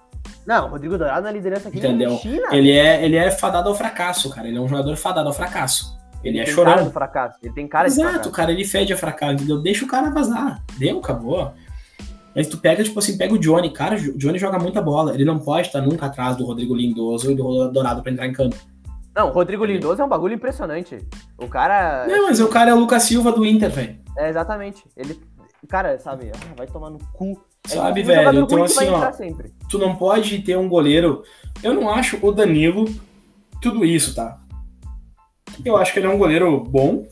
Não, Rodrigo Dourado na liderança aqui Entendeu? na China. Ele é, ele é fadado ao fracasso, cara. Ele é um jogador fadado ao fracasso. Ele é tem cara chorão. do fracasso. Ele tem cara de Exato, fracasso. cara, ele fede a fracasso, entendeu? Deixa o cara vazar. Deu, acabou. Mas tu pega, tipo assim, pega o Johnny, cara, o Johnny joga muita bola. Ele não pode estar nunca atrás do Rodrigo Lindoso e do Dourado pra entrar em campo. Não, o Rodrigo Lindoso é um bagulho impressionante. O cara. Não, mas o cara é o Lucas Silva do Inter, velho. É, exatamente. Ele. Cara, sabe, ah, vai tomar no cu. É Sabe, um velho? Então, assim, ó, tu não pode ter um goleiro. Eu não acho o Danilo tudo isso, tá? Eu acho que ele é um goleiro bom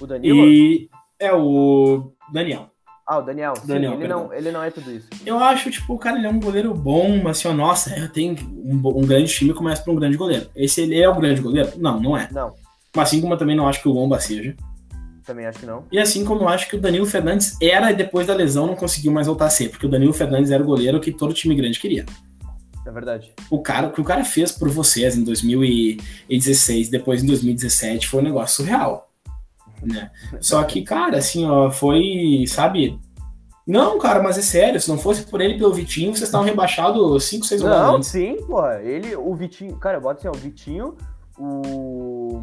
O Danilo? e é o Daniel. Ah, o Daniel. Sim, Daniel, ele, perdão. não, ele não é tudo isso. Eu acho, tipo, o cara ele é um goleiro bom, mas assim, ó, nossa, eu tenho um, um grande time começa por um grande goleiro. Esse ele é um grande goleiro? Não, não é. Não, Mas assim como eu também não acho que o Lomba seja. também acho que não. E assim como eu acho que o Danilo Fernandes era e depois da lesão não conseguiu mais voltar a ser, porque o Danilo Fernandes era o goleiro que todo time grande queria. É verdade. O cara, o que o cara fez por vocês em 2016, depois em 2017, foi um negócio surreal. Né? Só que, cara, assim, ó, foi, sabe? Não, cara, mas é sério, se não fosse por ele pelo Vitinho, vocês estavam rebaixados 5, 6 rodadas Não, antes. sim, porra. Ele, o Vitinho. Cara, bota assim, ó, o Vitinho, o.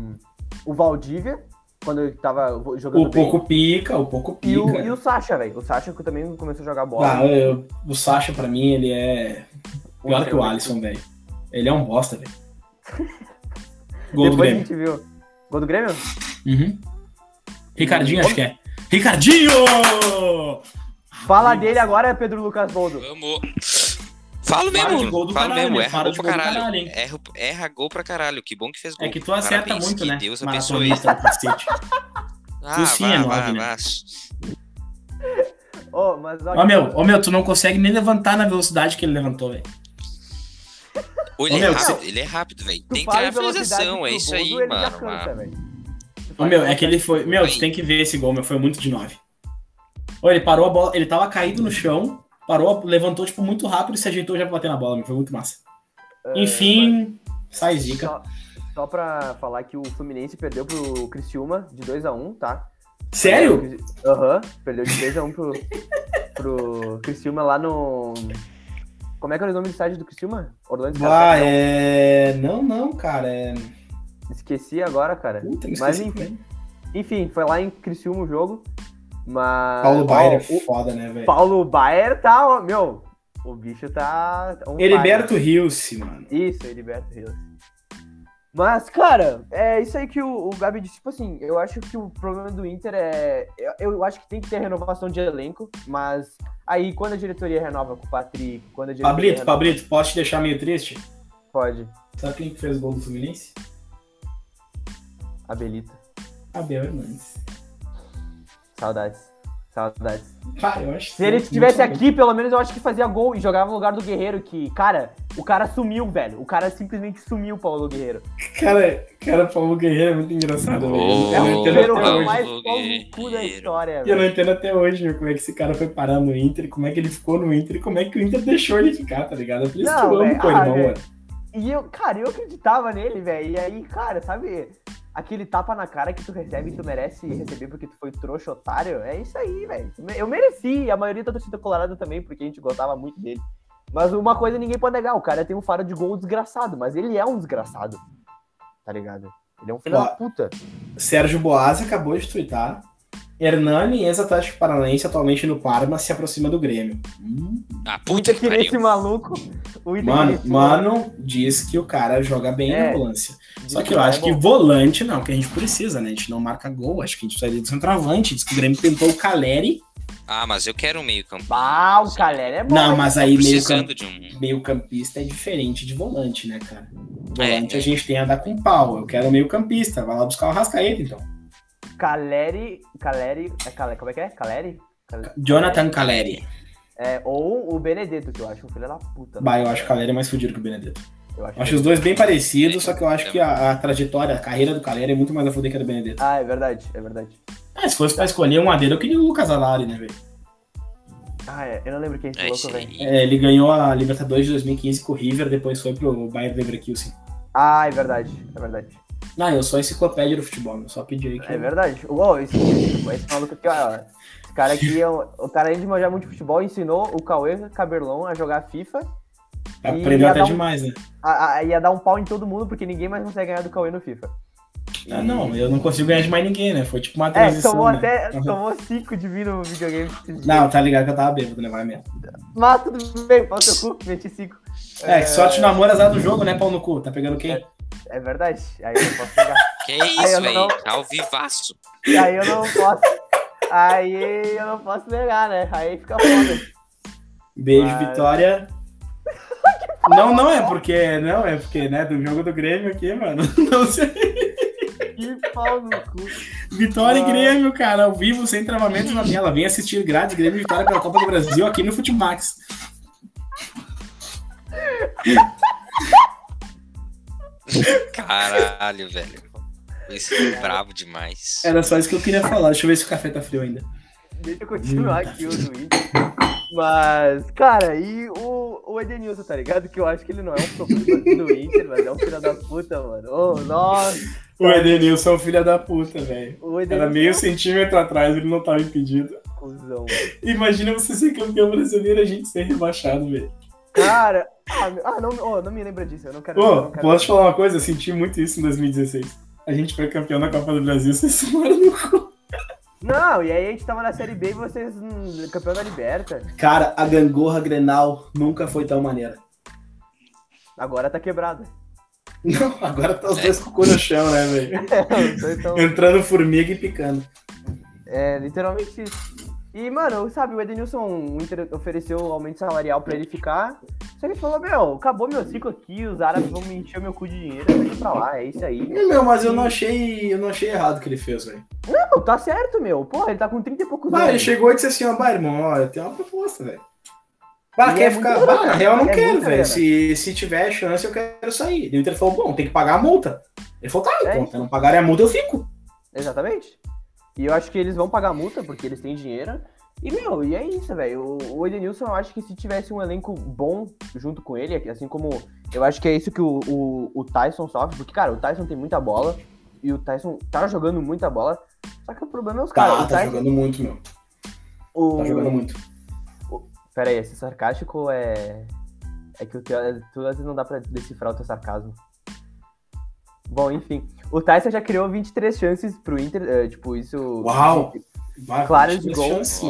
O Valdívia, quando ele tava jogando O bem. pouco pica, o pouco E o, pica. e o Sacha, velho. O Sacha que também começou a jogar bola. Ah, eu- o Sacha, pra mim, ele é pior que o Alisson, velho. Ele é um bosta, velho. Gol do Depois a Grêmio. gente viu. Gol do Grêmio? Uhum. Ricardinho, acho que é. Ricardinho! Fala Nossa. dele agora, Pedro Lucas Boldo. Vamos. Falo mesmo, de gol do falo caralho, mesmo, erra gol pra gol caralho. caralho, hein? erra, erra gol pra caralho, que bom que fez gol. É que tu acerta Parabéns, muito, que né? Deus abençoe. Ah, sim vá, é vá, nove, né? vá. Ô, mas Ó, meu, ó, meu, tu não consegue nem levantar na velocidade que ele levantou, velho. Ô, Ele Ô, é meu, rápido, ele é rápido, velho. Tem que ter a finalização, é isso aí, mano. cansa, Ô, meu, é que ele foi. Meu, tu tem que ver esse gol, meu. Foi muito de 9. Ô, ele parou a bola, ele tava caído no chão, parou, levantou, tipo, muito rápido e se ajeitou já pra bater na bola, meu. Foi muito massa. É, Enfim, sai zica. Só, só pra falar que o Fluminense perdeu pro Criciúma de 2x1, tá? Sério? Aham, perdeu de 2x1 pro, pro Criciúma lá no. Como é que era o nome do estádio do Criciúma? Orlando Ah, é. Não, não, cara. É. Esqueci agora, cara. Puta, Mas enfim, também. enfim, foi lá em Criciúma o jogo. Mas. Paulo Baier é foda, né, velho? Paulo Baier tá, meu. O bicho tá. on fire. Heriberto Rilse, mano. Isso, Heriberto Rios. Mas, cara, é isso aí que o, o Gabi disse. Tipo assim, eu acho que o problema do Inter é. Eu, eu acho que tem que ter renovação de elenco, mas aí quando a diretoria renova com o Patrick, quando a diretoria. Pablito, renova- Pablito, posso te deixar meio triste? Pode. Sabe quem que fez o gol do Fluminense? A Belita. Abel Hernandes. Saudades. Saudades. Cara, eu acho que Se ele estivesse aqui, pelo menos eu acho que fazia gol e jogava no lugar do Guerreiro, que, cara, o cara sumiu, velho. O cara simplesmente sumiu, Paulo Guerreiro. Cara, cara, Paulo Guerreiro é muito engraçado, velho. Ô, Eu não É o entendo Guerreiro até hoje. mais Paulo pau da história, E eu velho. não entendo até hoje como é que esse cara foi parar no Inter, como é que ele ficou no Inter e como é que o Inter deixou ele ficar, tá ligado? É por isso que Não, eu amo velho, com o ah, irmão, velho. mano. E eu, cara, eu acreditava nele, velho. E aí, cara, sabe, aquele tapa na cara que tu recebe e tu merece receber porque tu foi trouxa otário? É isso aí, velho. Eu mereci, a maioria da torcida colorada também, porque a gente gostava muito dele. Mas uma coisa ninguém pode negar, o cara tem um faro de gol desgraçado, mas ele é um desgraçado. Tá ligado? Ele é um filho Ó. da puta. Sérgio Boas acabou de twittar. Hernani, ex-Atlético Paranaense, atualmente no Parma, se aproxima do Grêmio. Hum. Ah, puta que queria esse pariu. maluco. O Mano, mano, diz que o cara joga bem É. na volância. Só que eu é acho que volante não, que a gente precisa, né? A gente não marca gol, acho que a gente precisa de centroavante. Diz que o Grêmio tentou o Caleri. Ah, mas eu quero um meio campo. Ah, o Caleri é bom. Não, mas aí meio, Precisando camp... de um. meio campista é diferente de volante, né, cara? É, Volante é. a gente tem a dar com pau. Eu quero meio campista. Vai lá buscar o Rascaeta, então. Caleri. Caleri. É Caleri. Como é que é? Caleri? Cale- Jonathan Caleri. É, ou o Benedetto, que eu acho um filho da puta. Bah, eu acho que o Caleri é mais fudido que o Benedetto. Eu acho Eu acho os dois bem parecidos, só que eu acho que a, a trajetória, a carreira do Caleri é muito mais a fuder que a do Benedetto. Ah, é verdade, é verdade. Ah, se fosse pra escolher um dedo, eu queria o Lucas Alari, né, velho? Ah, é. Eu não lembro quem é É, esse louco, esse velho. É, ele ganhou a Libertadores de 2015 com o River, depois foi pro Bayern Leverkusen. Ah, é verdade, é verdade. Não, eu sou enciclopédia do futebol, eu só pedi aí que. É verdade. Uou, esse, esse, maluco aqui, ó. Esse cara aqui, é um- o cara além de manjar muito futebol, ensinou o Cauê Caberlon a jogar FIFA. Aprendeu até um- demais, né? A, a, ia dar um pau em todo mundo, porque ninguém mais consegue ganhar do Cauê no FIFA. Ah, não, eu não consigo ganhar de mais ninguém, né? Foi tipo uma É, transição. tomou né? até. Uhum. Tomou cinco de mim no videogame. Não, tá ligado que eu tava bêbado, né? Vai mesmo. Mas tudo bem, pau seu cu, meti cinco. É, que sorte no amor azar do jogo, né, pau no cu? Tá pegando quem? É verdade. Aí eu não posso pegar. Que isso, não- velho? Ao vivaço. Aí eu não posso. Aí eu não posso pegar, né? Aí fica foda. Beijo, Mas- Vitória. Não, não é porque, não é porque, né, do jogo do Grêmio aqui, mano. Não sei. Que pau no cu. Vitória e Ah. Grêmio, cara, ao vivo, sem travamentos na tela. Vem assistir grátis Grêmio e Vitória pela Copa do Brasil aqui no Futimax. Caralho, velho. Isso é brabo demais. Era só isso que eu queria falar. Deixa eu ver se o café tá frio ainda. Deixa eu continuar aqui o do Inter. Mas, cara, e o, o Edenilson, tá ligado? Que eu acho que ele não é um problema do Inter, mas é um filho da puta, mano. Ô, nossa. O Edenilson é um filho da puta, velho. Era meio é centímetro atrás, ele não tava impedido. mano. Imagina você ser campeão brasileiro e a gente ser rebaixado, velho. Cara, ah, ah, não, ô, não me lembra disso, eu não quero. eu Pô, não quero posso te falar uma coisa? Eu senti muito isso em 2016. A gente foi campeão da Copa do Brasil, vocês se moram no cu. Não, e aí a gente tava na Série B e vocês, hum, campeão da Liberta. Cara, a gangorra Grenal nunca foi tão maneira. Agora tá quebrada. Não, agora tá os dois com o cu no chão, né, velho? Tão- Entrando formiga e picando. É, literalmente isso. E, mano, sabe, o Edenilson ofereceu aumento salarial pra ele ficar. Só que ele falou, meu, acabou meu ciclo aqui, os árabes vão me encher o meu cu de dinheiro, eu vou pra lá, é isso aí. Meu, mas eu não achei, eu não achei errado o que ele fez, velho. Não, tá certo, meu. Porra, ele tá com 30 e poucos Bah, anos. ele chegou e disse assim, ó, bah, irmão, ó, eu tenho uma proposta, velho. Bah, E quer é ficar. Bah, na real, eu não é quero, velho. Se, se tiver chance, eu quero sair. E o Inter falou, bom, tem que pagar a multa. Ele falou, tá, É então, se não pagarem a multa, eu fico. Exatamente. E eu acho que eles vão pagar a multa, porque eles têm dinheiro. E, meu, e é isso, velho. O, o Edenilson, eu acho que se tivesse um elenco bom junto com ele, assim como. Eu acho que é isso que o, o, o Tyson sofre, porque, cara, o Tyson tem muita bola. E o Tyson tá jogando muita bola. Só que o problema é os caras. Tá, o tá Tyson- jogando muito, meu. o... Tá jogando muito. Pera aí, esse sarcástico é. É que o teu, tu às vezes não dá pra decifrar o teu sarcasmo. Bom, enfim. O Tyson já criou 23 chances pro Inter, é, tipo, isso. Uau! Claras de 23 gol. chances.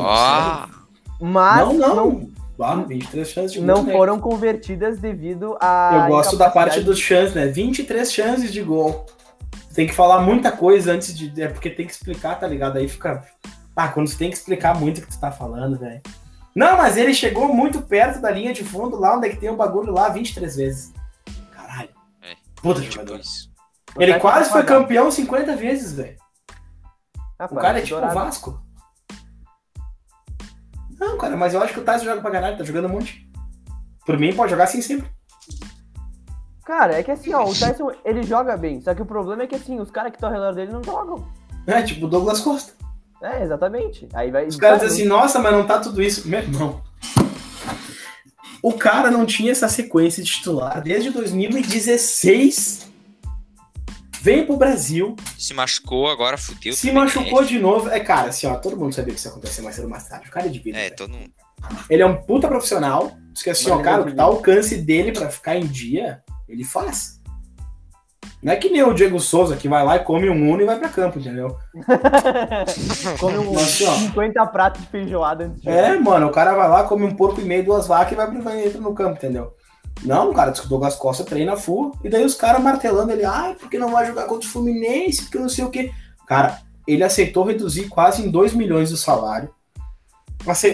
Mas Não, não, não. Bah, 23 chances de não gol, né? foram convertidas devido a. Eu gosto da parte dos chances, né? 23 chances de gol. Tem que falar muita coisa antes de. É porque tem que explicar, tá ligado? Aí fica. Ah, quando você tem que explicar muito o que você tá falando, velho. Não, mas ele chegou muito perto da linha de fundo, lá onde é que tem o bagulho lá, 23 vezes. Caralho. É, Puta jogador. isso. Ele quase foi campeão 50 vezes, velho. O cara é tipo o. Vasco. Não, cara, mas eu acho que o Tyson joga pra caralho, tá jogando um monte. Por mim, pode jogar assim sempre. Cara, é que assim, ó, o Tyson, ele joga bem. Só que o problema é que assim, os caras que estão ao redor dele não jogam. É, tipo o Douglas Costa. É, exatamente. Aí vai. Os caras Cara, dizem assim, nossa, mas não tá tudo isso. Meu irmão. O cara não tinha essa sequência de titular desde 2016. Veio pro Brasil, Se machucou, agora fudeu. se machucou né? de novo. É, cara, assim, ó, todo mundo sabia que isso ia acontecer mais cedo ou mais tarde. O cara é de vida. É, velho. todo mundo. Ele é um puta profissional. Diz que assim, Mas ó, ele cara, é o que tá alcance dele pra ficar em dia, ele faz. Não é que nem o Diego Souza, que vai lá e come um uno e vai pra campo, entendeu? Come um Mas, ó. 50 pratos de feijoada antes de É, mano, o cara vai lá, come um porco e meio, duas vacas e vai pro vai entra no campo, entendeu? Não, o cara diz que o Douglas Costa treina full, e daí os caras martelando ele, ai, porque não vai jogar contra o Fluminense, porque não sei o quê. Cara, ele aceitou reduzir quase em 2 milhões do salário,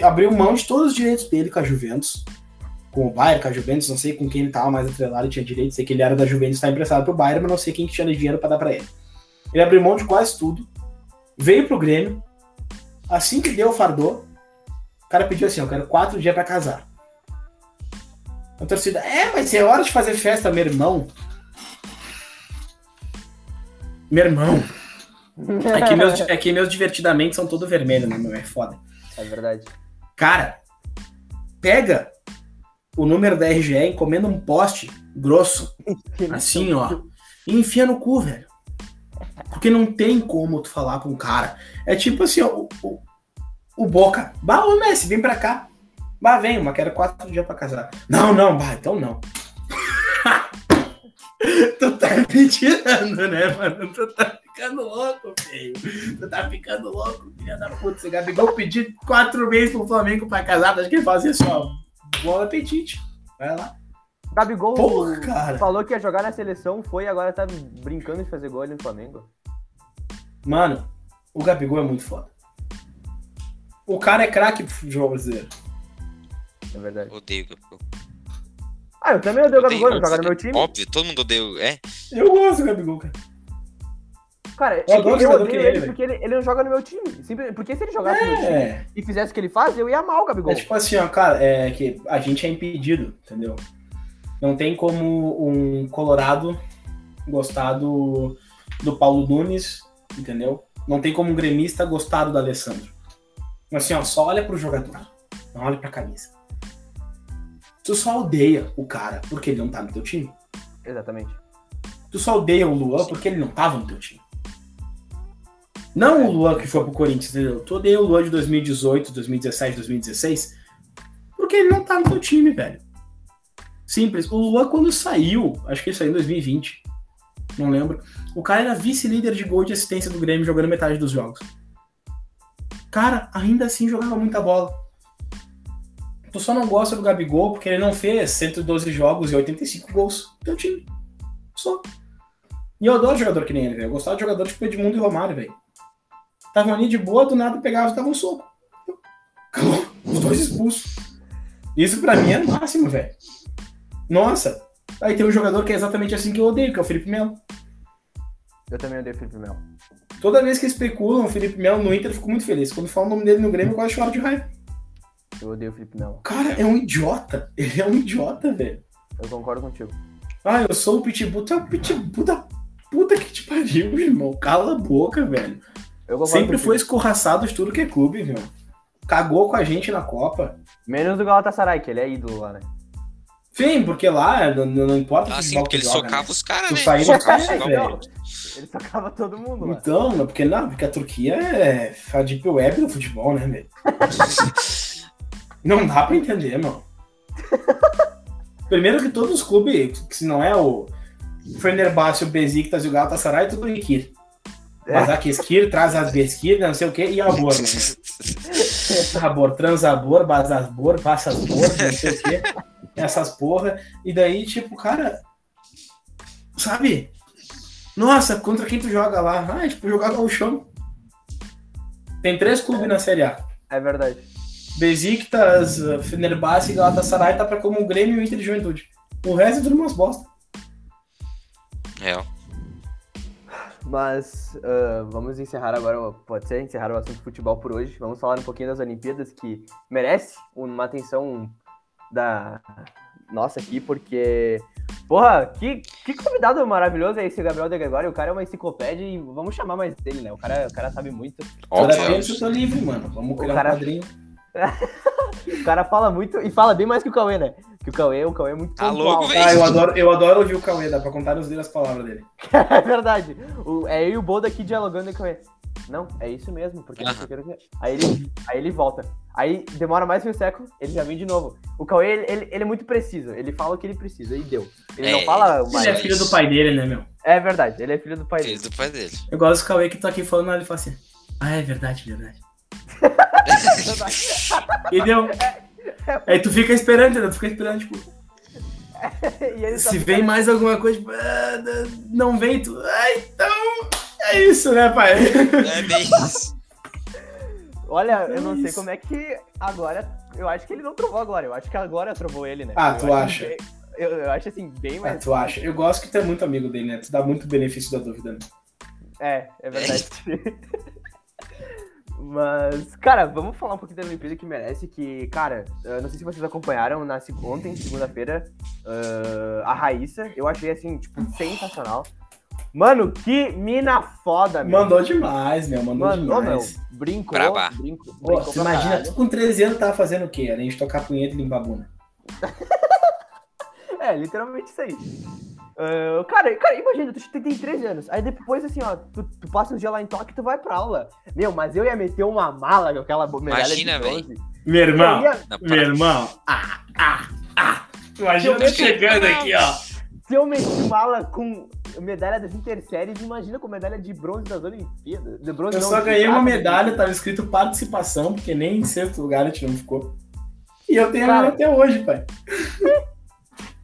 abriu mão de todos os direitos dele com a Juventus, com o Bayern, com a Juventus, não sei com quem ele tava mais atrelado, tinha direito, sei que ele era da Juventus, tá emprestado pro Bayern, mas não sei quem que tinha dinheiro pra dar pra ele. Ele abriu mão de quase tudo, veio pro Grêmio, assim que deu, fardou, o cara pediu assim, eu quero quatro dias pra casar. A torcida, é, mas é hora de fazer festa, meu irmão. Meu irmão. É que meus, é que meus divertidamente são todo vermelho, né, meu? É foda. É verdade. Cara, pega o número da RGE, encomenda um poste grosso, assim, ó, e enfia no cu, velho. Porque não tem como tu falar com um cara. É tipo assim, ó, o, o, o Boca. Bah, ô Messi, vem pra cá. Bah, vem, mas quero quatro dias pra casar. Não, não, bah, então não. tu tá me tirando, né, mano? Tu tá ficando louco, feio. Tu tá ficando louco, filha da puta. Esse Gabigol pediu quatro meses pro Flamengo pra casar. Acho que ele fazia só bom apetite. Vai lá. Gabigol Porra, falou que ia jogar na seleção, foi e agora tá brincando de fazer gol ali no Flamengo. Mano, o Gabigol é muito foda. O cara é craque pro futebol brasileiro. É verdade. Odeio o Gabigol. Ah, eu também odeio o Gabigol, ele joga no meu time. Óbvio, todo mundo odeia. É, Eu gosto do Gabigol, cara. Cara, Eu eu, eu odeio ele ele, porque ele, ele não joga no meu time. Simples- porque se ele jogasse no meu time É, e fizesse o que ele faz, eu ia amar o Gabigol. é tipo assim, ó, cara, é que a gente é impedido, entendeu? Não tem como um colorado gostar do, do Paulo Nunes, entendeu? Não tem como um gremista gostar do Alessandro. Assim, ó, só olha pro jogador. Não olha pra camisa. Tu só odeia o cara porque ele não tá no teu time. Exatamente. Tu só odeia o Luan porque ele não tava no teu time. Não o Luan que foi pro Corinthians, entendeu? Tu odeia o Luan de 2018, 2017, 2016 porque ele não tá no teu time, velho. Simples. O Luan, quando saiu, acho que ele saiu em 2020, não lembro. O cara era vice-líder de gol de assistência do Grêmio jogando metade dos jogos. Cara, ainda assim jogava muita bola. Tu só não gosta do Gabigol porque ele não fez 112 jogos e 85 gols no teu time. Só. E eu adoro jogador que nem ele, velho. Eu gostava de jogador tipo Edmundo e Romário, velho. Tava ali de boa, do nada pegava e dava um soco. Acabou. Os dois expulsos. Isso pra mim é o máximo, velho. Nossa. Aí tem um jogador que é exatamente assim que eu odeio, que é o Felipe Melo. Eu também odeio o Felipe Melo. Toda vez que especulam o Felipe Melo no Inter, eu fico muito feliz. Quando falam o nome dele no Grêmio, eu quase choro de raiva. Eu odeio o Felipe Melo. O cara é um idiota. Ele é um idiota, velho. Eu concordo contigo. Ah, eu sou o Pitbull. Tu é o Pitbull da puta que te pariu, irmão. Cala a boca, velho. Sempre foi escorraçado de tudo que é clube, meu. Cagou com a gente na Copa. Menos do Galatasaray, que ele é ídolo lá, né? Sim, porque lá não, não importa o assim, futebol porque que ele joga, socava né? os caras, né? saía Socava, socava o velho. Ele sacava todo mundo lá. Então, não, porque não, porque a Turquia é a deep web do futebol, né, velho? Não dá pra entender, mano. Primeiro que todos os clubes, que se não é o Fenerbahçe, o Besiktas e o Galatasaray, é tudo Ikir. Eskir, traz as Beskir, não sei o que, e Abor, né? Abor, Transabor, Bazasbor, Passasbor, não sei o que. Essas porra. E daí, tipo, cara. Sabe? Nossa, contra quem tu joga lá? Ah, tipo, jogar o chão. Tem três clubes na Série A. É verdade. Besiktas, Fenerbahçe e Galatasaray tá pra como o Grêmio e o Inter de Juventude. O resto é tudo umas bosta. Real. Mas ah, vamos encerrar agora, pode ser, encerrar o assunto de futebol por hoje. Vamos falar um pouquinho das Olimpíadas, que merece uma atenção da nossa aqui, porque, porra, que, que convidado maravilhoso é esse Gabriel de Gregório. O cara é uma enciclopédia e vamos chamar mais dele, né? O cara, o cara sabe muito. Terça eu tô livre, mano. Vamos criar cara- um quadrinho. O cara fala muito e fala bem mais que o Cauê, né? Que o Cauê, o Cauê é muito Tá pontual. louco. Ah, eu adoro, eu adoro ouvir o Cauê, dá pra contar os dedos as palavras dele. É verdade. O, é eu e o Bodo aqui dialogando e com ele. Não, é isso mesmo, porque não o que, não o. Aí ele, aí ele volta. Aí demora mais um século, ele já vem de novo. O Cauê, ele, ele, ele é muito preciso. Ele fala o que ele precisa e deu. Ele não É, fala mais. Ele é filho do pai dele, né, meu? É verdade, ele é filho do pai Filho dele. do pai dele. Eu gosto do Cauê que tá aqui falando, ele fala assim. Ah, é verdade, verdade. E deu. Aí tu fica esperando, entendeu? Tu fica esperando, tipo, e se fica- vem mais alguma coisa, tipo, ah, não vem, tu. Ah, então. É isso, né, pai? É bem isso. Olha, eu não sei Isso. como é que agora. Eu acho que ele não trovou agora. Eu acho que agora trovou ele, né? Ah, Eu tu acha? bem- eu, eu acho assim, bem Ah, mais. tu acha? Eu gosto que tu é muito amigo dele, né? Tu dá muito benefício da dúvida, né? É, é verdade. Mas, cara, vamos falar um pouquinho da Olimpíada que merece, que, cara, eu não sei se vocês acompanharam na ontem, segunda-feira, ah, a Raíssa, eu achei, assim, tipo, sensacional. Mano, que mina foda, meu. Mandou demais, meu. Mandou Mano, ô, meu, demais. brincou, brincou, Pô, brincou pra imagina, caralho. tu com 13 anos tava fazendo o quê? Além de tocar punheta e limpar a bunda. É, literalmente isso aí. Ah, cara, cara, imagina, tu tem 13 anos, aí depois, assim, ó, tu, tu passa um dia lá em Tóquio e tu vai pra aula. Meu, mas eu ia meter uma mala com aquela medalha Imagina, bronze. Meu irmão, ia- meu irmão. Ah, ah, ah. Imagina Eu chegando aqui, ó. Se eu meti mala com medalha das interséries, imagina com medalha de bronze das Olimpíadas. De bronze, Eu não, só ganhei uma prata. medalha, tava escrito participação, porque nem em sexto lugar a gente não ficou. E eu tenho Cara. ela até hoje, pai.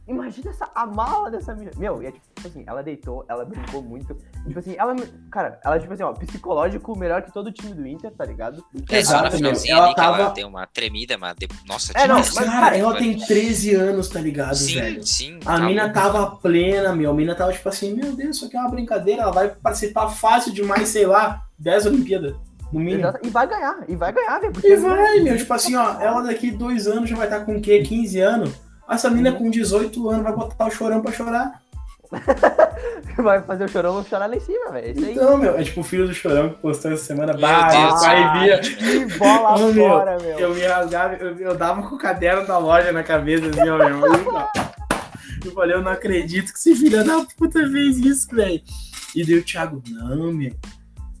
Imagina essa, a mala dessa menina. Meu, e é tipo assim, ela deitou, ela brincou muito. Tipo assim, ela, cara, ela, tipo assim, ó, psicológico melhor que todo o time do Inter, tá ligado? É só no Exato, meu. finalzinho Ela que ela tava- tem uma tremida, mas. de- Nossa, É, não, Mas, cara, cara, ela tem 13 anos, tá ligado, Sim, velho? sim. A tá mina tava plena, meu. A mina tava tipo assim, meu Deus, isso aqui é uma brincadeira. Ela vai participar fácil demais, sei lá, 10 Olimpíadas, no mínimo. E vai ganhar, e vai ganhar, velho. E vai, meu. Tipo assim, ó, ela daqui dois anos já vai estar com o quê? 15 anos? Essa mina com 18 anos vai botar o chorão pra chorar. Vai fazer o chorão chorar lá em cima, velho. Então, meu, é tipo o filho do chorão que postou essa semana. Meu Bah, Deus. meu pai via. Que bola fora, meu. Eu me rasgava, eu, eu dava com o caderno da loja na cabeça, assim, ó, meu. Eu, eu falei, eu não acredito que esse filho da puta fez isso, velho. E daí o Thiago, não, meu.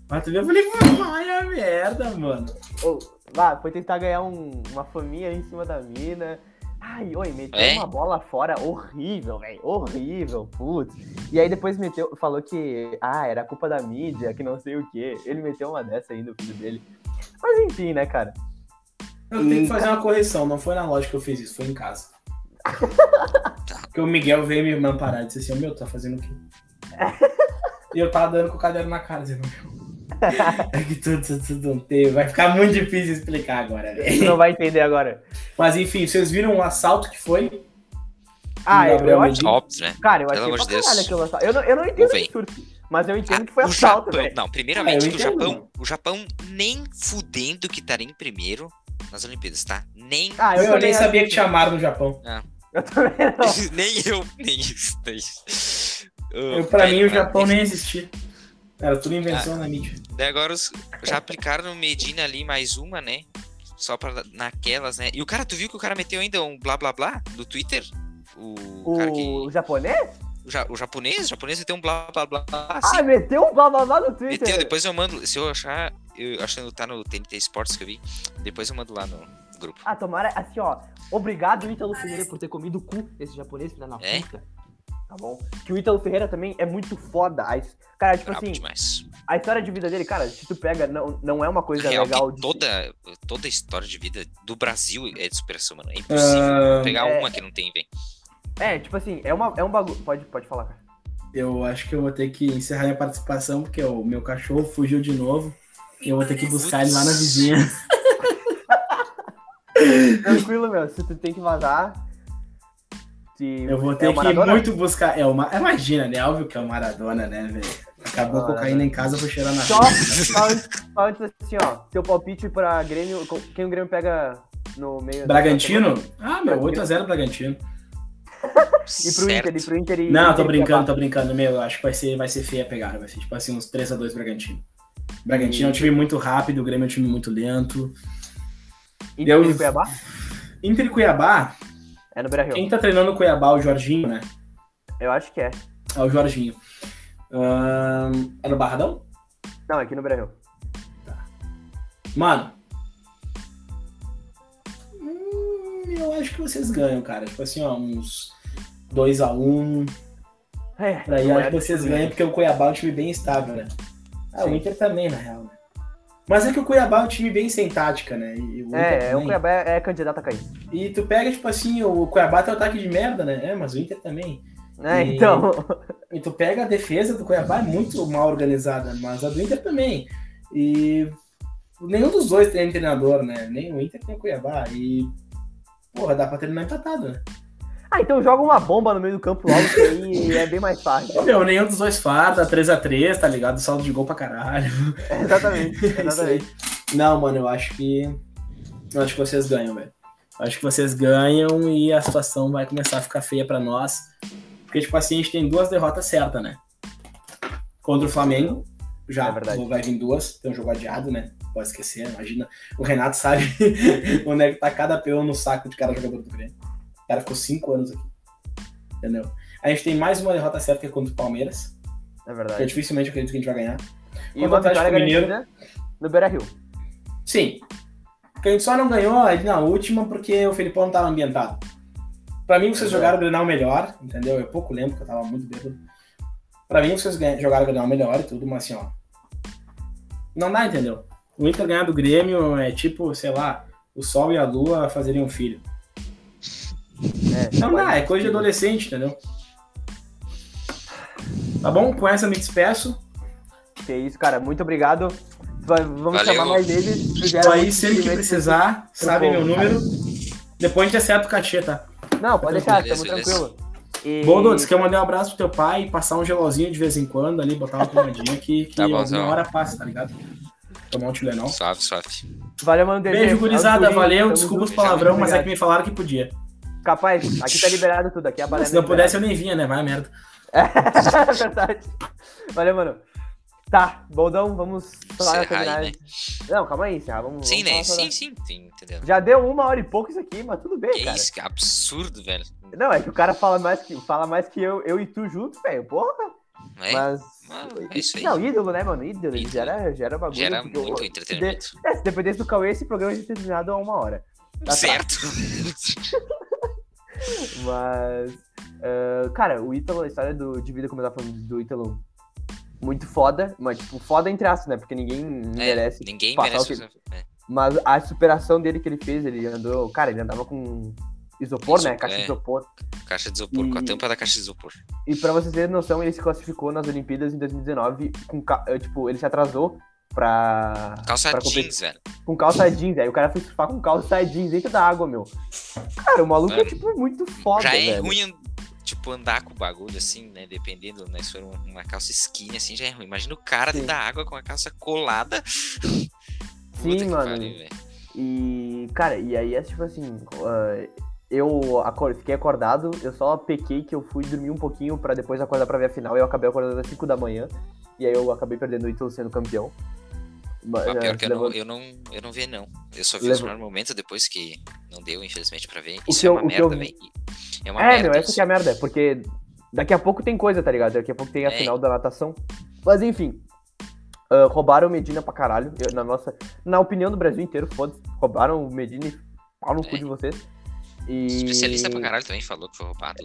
Mas tu viu? Eu falei, vai a merda, mano. Vá, foi tentar ganhar um- uma faminha em cima da mina. Ai, oi, meteu É? uma bola fora horrível, velho. Horrível, putz. E aí depois meteu, falou que, ah, era culpa da mídia, que não sei o quê. Ele meteu uma dessa aí no filho dele. Mas enfim, né, cara? Eu tenho que fazer uma correção, não foi na loja que eu fiz isso, foi em casa. Porque o Miguel veio me amparar e disse assim, meu, tu tá fazendo o quê? E eu tava dando com o caderno na cara, dizendo, meu. É que tu, tu, tu não tem. Vai ficar muito difícil explicar agora, velho. não vai entender agora. Mas enfim, vocês viram o assalto que foi? Ah, eu, eu acho, Medina. Óbvio, né? cara, eu Pelo achei de Deus. aquilo assalto. Eu não, eu não entendo esse surto, mas eu entendo Ah, que foi o assalto, Japão, não, primeiramente Ah, o Japão, o Japão nem fudendo que estaria em primeiro nas Olimpíadas, tá? Nem, Ah, Eu, eu, nem sabia que tinha mar no Japão. Eu também não. nem eu, nem isso, nem isso. Eu, pra mim, o Japão nem existia. Era tudo invenção na mídia. Daí agora os, já aplicaram no Medina ali mais uma, né? Só pra naquelas, né? E o cara, tu viu que o cara meteu ainda um blá blá blá do Twitter? O, cara que. O japonês? O, ja- o japonês? O japonês meteu um blá blá blá. Ah, Assim, meteu um blá blá blá no Twitter. meteu, depois eu mando. Se eu achar. Eu achando que tá no TNT Sports que eu vi. Depois eu mando lá no grupo. Ah, tomara, assim, ó. Obrigado, Ítalo Ferreira, por ter comido o cu desse japonês, filha da É? puta. Tá bom? Que o Ítalo Ferreira também é muito foda. Cara, tipo Brabo assim, demais. a história de vida dele, cara, se tu pega, não, não é uma coisa Real legal de. toda, toda a história de vida do Brasil é de superação, mano. É impossível Ah, pegar é. uma que não tem, velho. É, tipo assim, é, uma, é um bagulho. Pode, pode falar, cara. Eu acho que eu vou ter que encerrar minha participação, porque o meu cachorro fugiu de novo. E eu vou ter que buscar ele lá na vizinha. Tranquilo, meu. Se tu tem que vazar. Se Eu vou é ter o que muito buscar. É uma... Imagina, né? Óbvio que é o Maradona, né, velho? Acabou a Maradona. cocaína em casa, eu vou cheirar na Só, só antes, só antes assim, ó. Teu palpite pra Grêmio. Quem o Grêmio pega no meio. Bragantino? Ah, meu, 8x0 Bragantino. E pro Inter, e pro Inter e. Não, tô Inter e brincando, tô brincando, meu. Eu acho que vai ser, vai ser feia a pegada. Vai ser tipo assim, uns 3x2 Bragantino. Bragantino é um time muito rápido, o Grêmio é um time muito lento. Inter Eu- e Cuiabá? Inter e Cuiabá, É no Brasil. quem tá treinando o Cuiabá, o Jorginho, né? Eu acho que é. É o Jorginho. É no Barradão? Não, é aqui no Brasil. Mano. Hum, eu acho que vocês ganham, cara. Tipo assim, ó, uns 2x1. É, Aí eu não acho que é vocês desse ganham porque o Cuiabá é um time bem estável, né? Ah, o. Inter também, na real, né? Mas é que o Cuiabá é um time bem sem tática, né? O É, o. Cuiabá é, é candidato a cair. E tu pega, tipo assim, o Cuiabá tem um ataque de merda, né? É, mas o Inter também. É, E- então. E tu pega a defesa do Cuiabá é muito mal organizada, mas a do Inter também. E nenhum dos dois tem treinador, né? Nem o Inter nem o Cuiabá. E, porra, dá pra terminar empatado, né? Ah, então joga uma bomba no meio do campo logo, que aí é bem mais fácil. Meu, nenhum dos dois farda, 3x3, tá ligado? Saldo de gol pra caralho. exatamente, É isso aí. exatamente. Não, mano, eu acho que. Eu acho que vocês ganham, velho. Acho que vocês ganham e a situação vai começar a ficar feia pra nós. Porque, tipo assim, a gente tem duas derrotas certas, né? Contra o Flamengo, já É verdade. vai vir duas, tem um jogo adiado, né? Pode esquecer, imagina. O Renato sabe onde é que tá cada peão no saco de cada jogador do Grêmio. O cara ficou cinco anos aqui. Entendeu? A gente tem mais uma derrota certa que é contra o Palmeiras. É Que eu verdade. dificilmente acredito que a gente vai ganhar. E Contra o uma vitória Mineiro. no Beira Rio. Sim. Porque a gente só não ganhou ali na última porque o Felipão não tava ambientado. Pra mim, vocês Exato. jogaram o Grenal melhor, entendeu? Eu pouco lembro, porque eu tava muito bêbado. Pra mim, vocês jogaram o Grenal melhor e tudo, mas assim, ó. Não dá, entendeu? O Inter ganhar do Grêmio é tipo, sei lá, o Sol e a Lua fazerem um filho. É, Não dá, é coisa de adolescente, entendeu? Tá bom? Com essa eu me despeço. Que isso, cara. Muito obrigado. Vamos Valeu. chamar mais eles. Tô aí sempre que precisar, sabe meu número. Depois a gente acerta o cachê, tá? Não, pode deixar, Beleza, estamos beleza. tranquilo. E... Boldo, você quer mandar um abraço pro teu pai, passar um gelozinho de vez em quando ali, botar uma pomadinha que, que Tá bom, bom. hora passa, tá ligado? Tomar um Tilenol. Suave, suave. Valeu, mano. Beijo, gurizada, Tamo valeu. Desculpa os tamo palavrão, mas é que me falaram que podia. Capaz, aqui tá liberado tudo. Aqui a Se não pudesse, eu nem vinha, né? Vai a merda. É verdade. Valeu, mano. Tá, Boldão, vamos falar terminar. né? Não, calma aí, encerrar. Vamos, Sim, vamos né? falar Sim, sim, sim, entendeu? Já deu uma hora e pouco isso aqui, mas tudo bem, Que cara. isso, que absurdo, velho. Não, é que o cara fala mais que, fala mais que eu, eu e tu junto, velho. Porra. É, Mas. Mano, é isso aí. Não, ídolo, né, mano? Ídolo. Ídolo. Gera, gera bagulho. gera porque muito eu- entretenimento. Se, de- é, se dependesse do Cauê, esse programa ia ter terminado a uma hora. Tá certo. Mas. ah, cara, o Ítalo, a história do, de vida, como eu tava falando do Ítalo, muito foda. Mas, tipo, foda entre aspas, né? Porque ninguém merece. É, ninguém merece. o que- usar- é. Mas a superação dele que ele fez, ele andou. Cara, ele andava com isopor, né? Caixa de é. isopor. Caixa de isopor, com a E- tampa da caixa de isopor. E pra vocês terem noção, ele se classificou nas Olimpíadas em 2019 com. eh, Tipo, ele se atrasou pra. Calça pra jeans, velho. com calça jeans. Aí o cara foi surfar com calça jeans dentro da água, meu. Cara, o maluco é, Mano, tipo, muito foda, Já é velho. ruim, tipo, andar com o bagulho assim, né? Dependendo, né? Se for uma, calça skinny assim, já é ruim. Imagina o cara Sim. dentro da água com a calça colada. Sim, Puta mano. pariu, velho. E, cara, e aí é tipo assim, ah, eu fiquei acordado, eu só pequei que eu fui dormir um pouquinho pra depois acordar pra ver a final, e eu acabei acordando às 5 da manhã, e aí eu acabei perdendo o Ítalo sendo campeão. Mas, ah, pior que eu não, levou- eu não, eu não vi, não. Eu só vi os Levou- melhores momentos depois que não deu, infelizmente, pra ver. O Isso é uma o merda, eu- velho. É uma É, merda. meu, essa isso. que é a merda, porque daqui a pouco tem coisa, tá ligado? Daqui a pouco tem a É. final da natação. Mas enfim, ah, roubaram o Medina pra caralho, eu- na nossa, na opinião do Brasil inteiro, foda-se, roubaram o Medina e pau no cu É. de vocês. E... Especialista pra caralho também falou que foi roubado.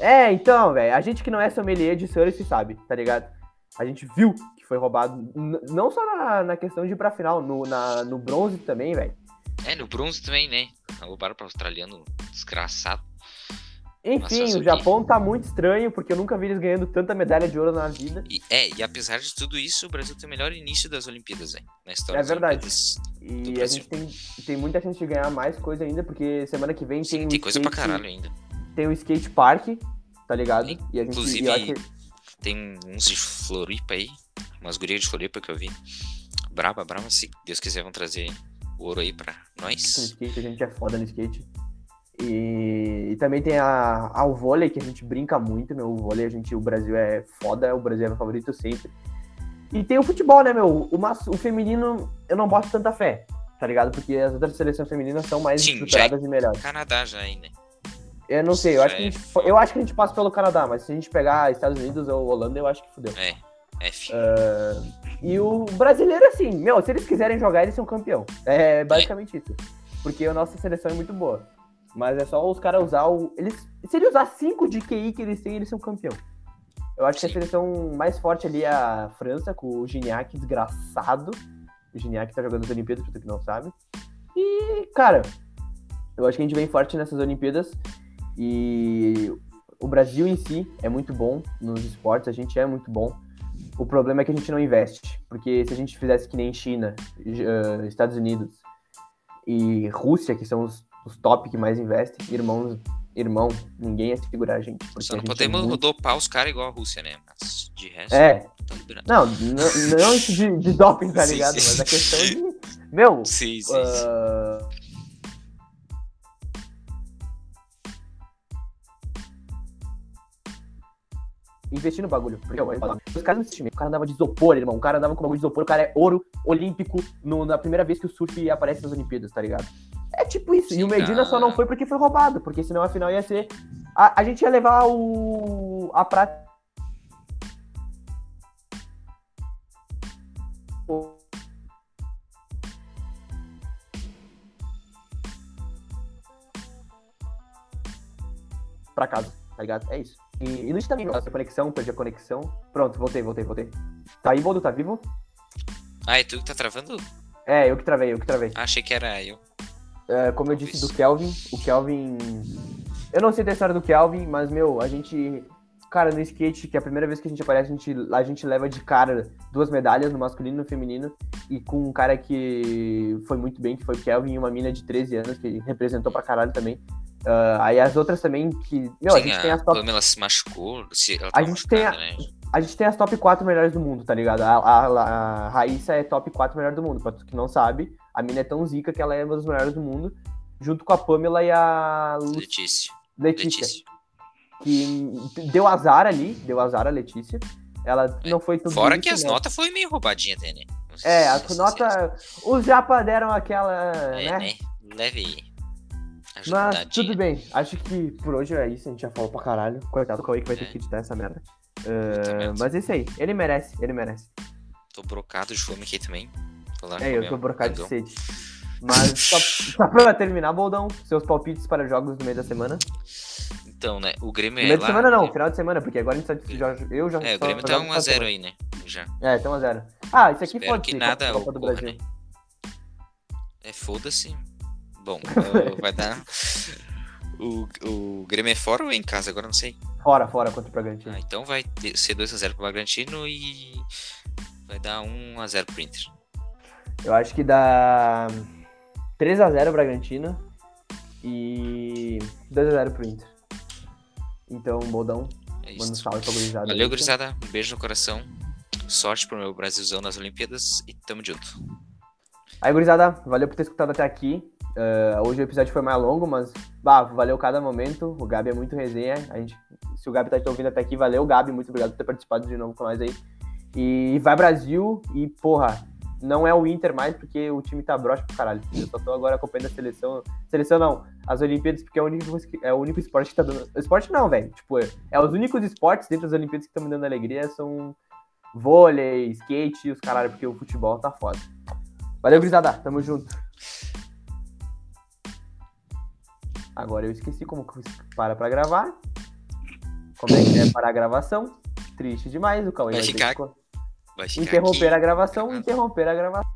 É, então, velho, a gente que não é sommelier de surf sabe, tá ligado? A gente viu que foi roubado, não só na, na questão de ir pra final, no, na, no bronze também, velho. É, no bronze também, né? Roubaram pro australiano desgraçado. Enfim, Nossa, o Japão tá muito estranho, porque eu nunca vi eles ganhando tanta medalha de ouro na vida. E, é, e apesar de tudo isso, o Brasil tem o melhor início das Olimpíadas, velho. Na história É verdade. E a gente tem, tem muita chance de ganhar mais coisa ainda, porque semana que vem Sim, tem, tem o coisa pra skate- caralho ainda. Tem o skate park, tá ligado? Tem. E a gente Inclusive, Tem uns de Floripa aí. Umas gurias de Floripa que eu vi. Braba, braba. Se Deus quiser, vão trazer ouro aí pra nós. skate, a gente é foda no skate. E, e também tem a, a, o vôlei, que a gente brinca muito, meu. O vôlei, a gente, o Brasil é foda, o Brasil é meu favorito sempre. E tem o futebol, né, meu? O, mas, o feminino, eu não boto tanta fé, tá ligado? Porque as outras seleções femininas são mais Sim, estruturadas e melhores. Canadá já aí, né? Eu não sei, eu acho, Já que a é gente, eu acho que a gente passa pelo Canadá, mas se a gente pegar Estados Unidos ou Holanda, eu acho que fudeu. É, F. E o brasileiro, assim, meu, se eles quiserem jogar, eles são campeão. É basicamente isso. Porque a nossa seleção é muito boa. Mas é só os caras usar o. Eles, se ele usar 5 de QI que eles têm, eles são campeão. Eu acho que a Sim. seleção mais forte ali é a França, com o Gignac desgraçado. O Gignac tá jogando as Olimpíadas, pra tu que não sabe. E, cara, eu acho que a gente vem forte nessas Olimpíadas. E o Brasil em si é muito bom nos esportes, a gente é muito bom. O problema é que a gente não investe. Porque se a gente fizesse que nem China, eh, Estados Unidos e Rússia, que são os, os top que mais investem, irmãos, irmão, ninguém ia segurar a gente. Só não gente é podemos muito- dopar os caras igual a Rússia, né? Mas de resto, É, tá não, não, não isso de, de doping, tá Sim, ligado? sim. Mas a questão de. Meu, Sim, sim, sim. Investir no bagulho. Porque, os caras não investiam. O cara andava de isopor, irmão. O cara andava com bagulho de isopor. O cara é ouro olímpico no- na primeira vez que o surf aparece nas Olimpíadas, tá ligado? É tipo isso. e o Sim, Medina só não cara. foi porque foi roubado. Porque senão a final ia ser. A, a gente ia levar o. A prata. pra casa, tá ligado? É isso. E, e também, nossa, conexão, perdi a conexão. Pronto, voltei, voltei, voltei. Tá aí, Boldo, tá vivo? Ah, é tu que tá travando? É, eu que travei, eu que travei. Ah, achei que era eu. É, como eu disse do Kelvin, o Kelvin. Eu não sei da história do Kelvin, mas, meu, a gente. Cara, no skate, que é a primeira vez que a gente aparece, a gente, a gente leva de cara duas medalhas no masculino e no feminino. E com um cara que foi muito bem, que foi o Kelvin, e uma mina de 13 anos, que representou pra caralho também. Ah, aí as outras também, que. Meu, a Sim, gente tem as top Pamela se machucou. Se ela A tava gente tem a- né? A gente tem as top 4 melhores do mundo, tá ligado? A, a, a Raíssa é top 4 melhor do mundo. Pra tu que não sabe, a mina é tão zica que ela é uma das melhores do mundo. Junto com a Pamela e a Letícia. Letícia, Letícia. Que deu azar ali, deu azar a Letícia. Ela É. não foi tudo Fora isso, que as né? notas foi meio roubadinha né? É, a ser sinceros. nota. Os japa deram aquela. É, né? né? Leve Mas tudo bem. Acho que por hoje é isso. A gente já falou pra caralho. Coitado do Cauê que vai ter É. que editar essa merda. Uh, mas é isso aí. Ele merece, ele merece. Tô brocado de fome aqui também. É, eu tô brocado de sede. Mas só, só pra terminar, Boldão, seus palpites para jogos no meio da semana. Então, né? O Grêmio No é meio da lá. semana não, final de semana, porque agora a gente só, já, eu já É, o Grêmio tá jogo final de 1x0 semana. aí, né? Já. É, tá 1x0. Ah, isso aqui Espero pode que ser nada Copa do ocorra, Brasil. né? É, foda-se. Bom, uh, vai dar. O, o Grêmio é fora ou é em casa? Agora não sei. Fora, fora contra o Bragantino. Ah, então vai ser 2x0 pro Bragantino e vai dar 1x0 pro Inter. Eu acho que dá 3x0 Bragantino e 2x0 pro Inter. Então, Boldão, É manda um salve pra gurizada. Valeu, gurizada. Um beijo no coração. Sorte pro meu Brasilzão nas Olimpíadas e tamo junto. Aí, gurizada, valeu por ter escutado até aqui. Ah, hoje o episódio foi mais longo, mas bah, valeu cada momento. O Gabi é muito resenha. A gente, se o Gabi tá te ouvindo até aqui, valeu, Gabi. Muito obrigado por ter participado de novo com nós aí. E vai Brasil e, porra, não é o Inter mais, porque o time tá broxa pro caralho. Eu só tô agora acompanhando a seleção. Seleção não, as Olimpíadas, porque é o único, é o único esporte que tá dando. Esporte não, velho. Tipo, é, é os únicos esportes dentro das Olimpíadas que estão me dando alegria são vôlei, skate e os caralho, porque o futebol tá foda. Valeu, gurizada. Tamo junto. Agora eu esqueci como para pra gravar. Como é que é parar a gravação? Triste demais. O Cauê Vai vai ficar Vai ficar interromper aqui. a gravação, interromper a gravação.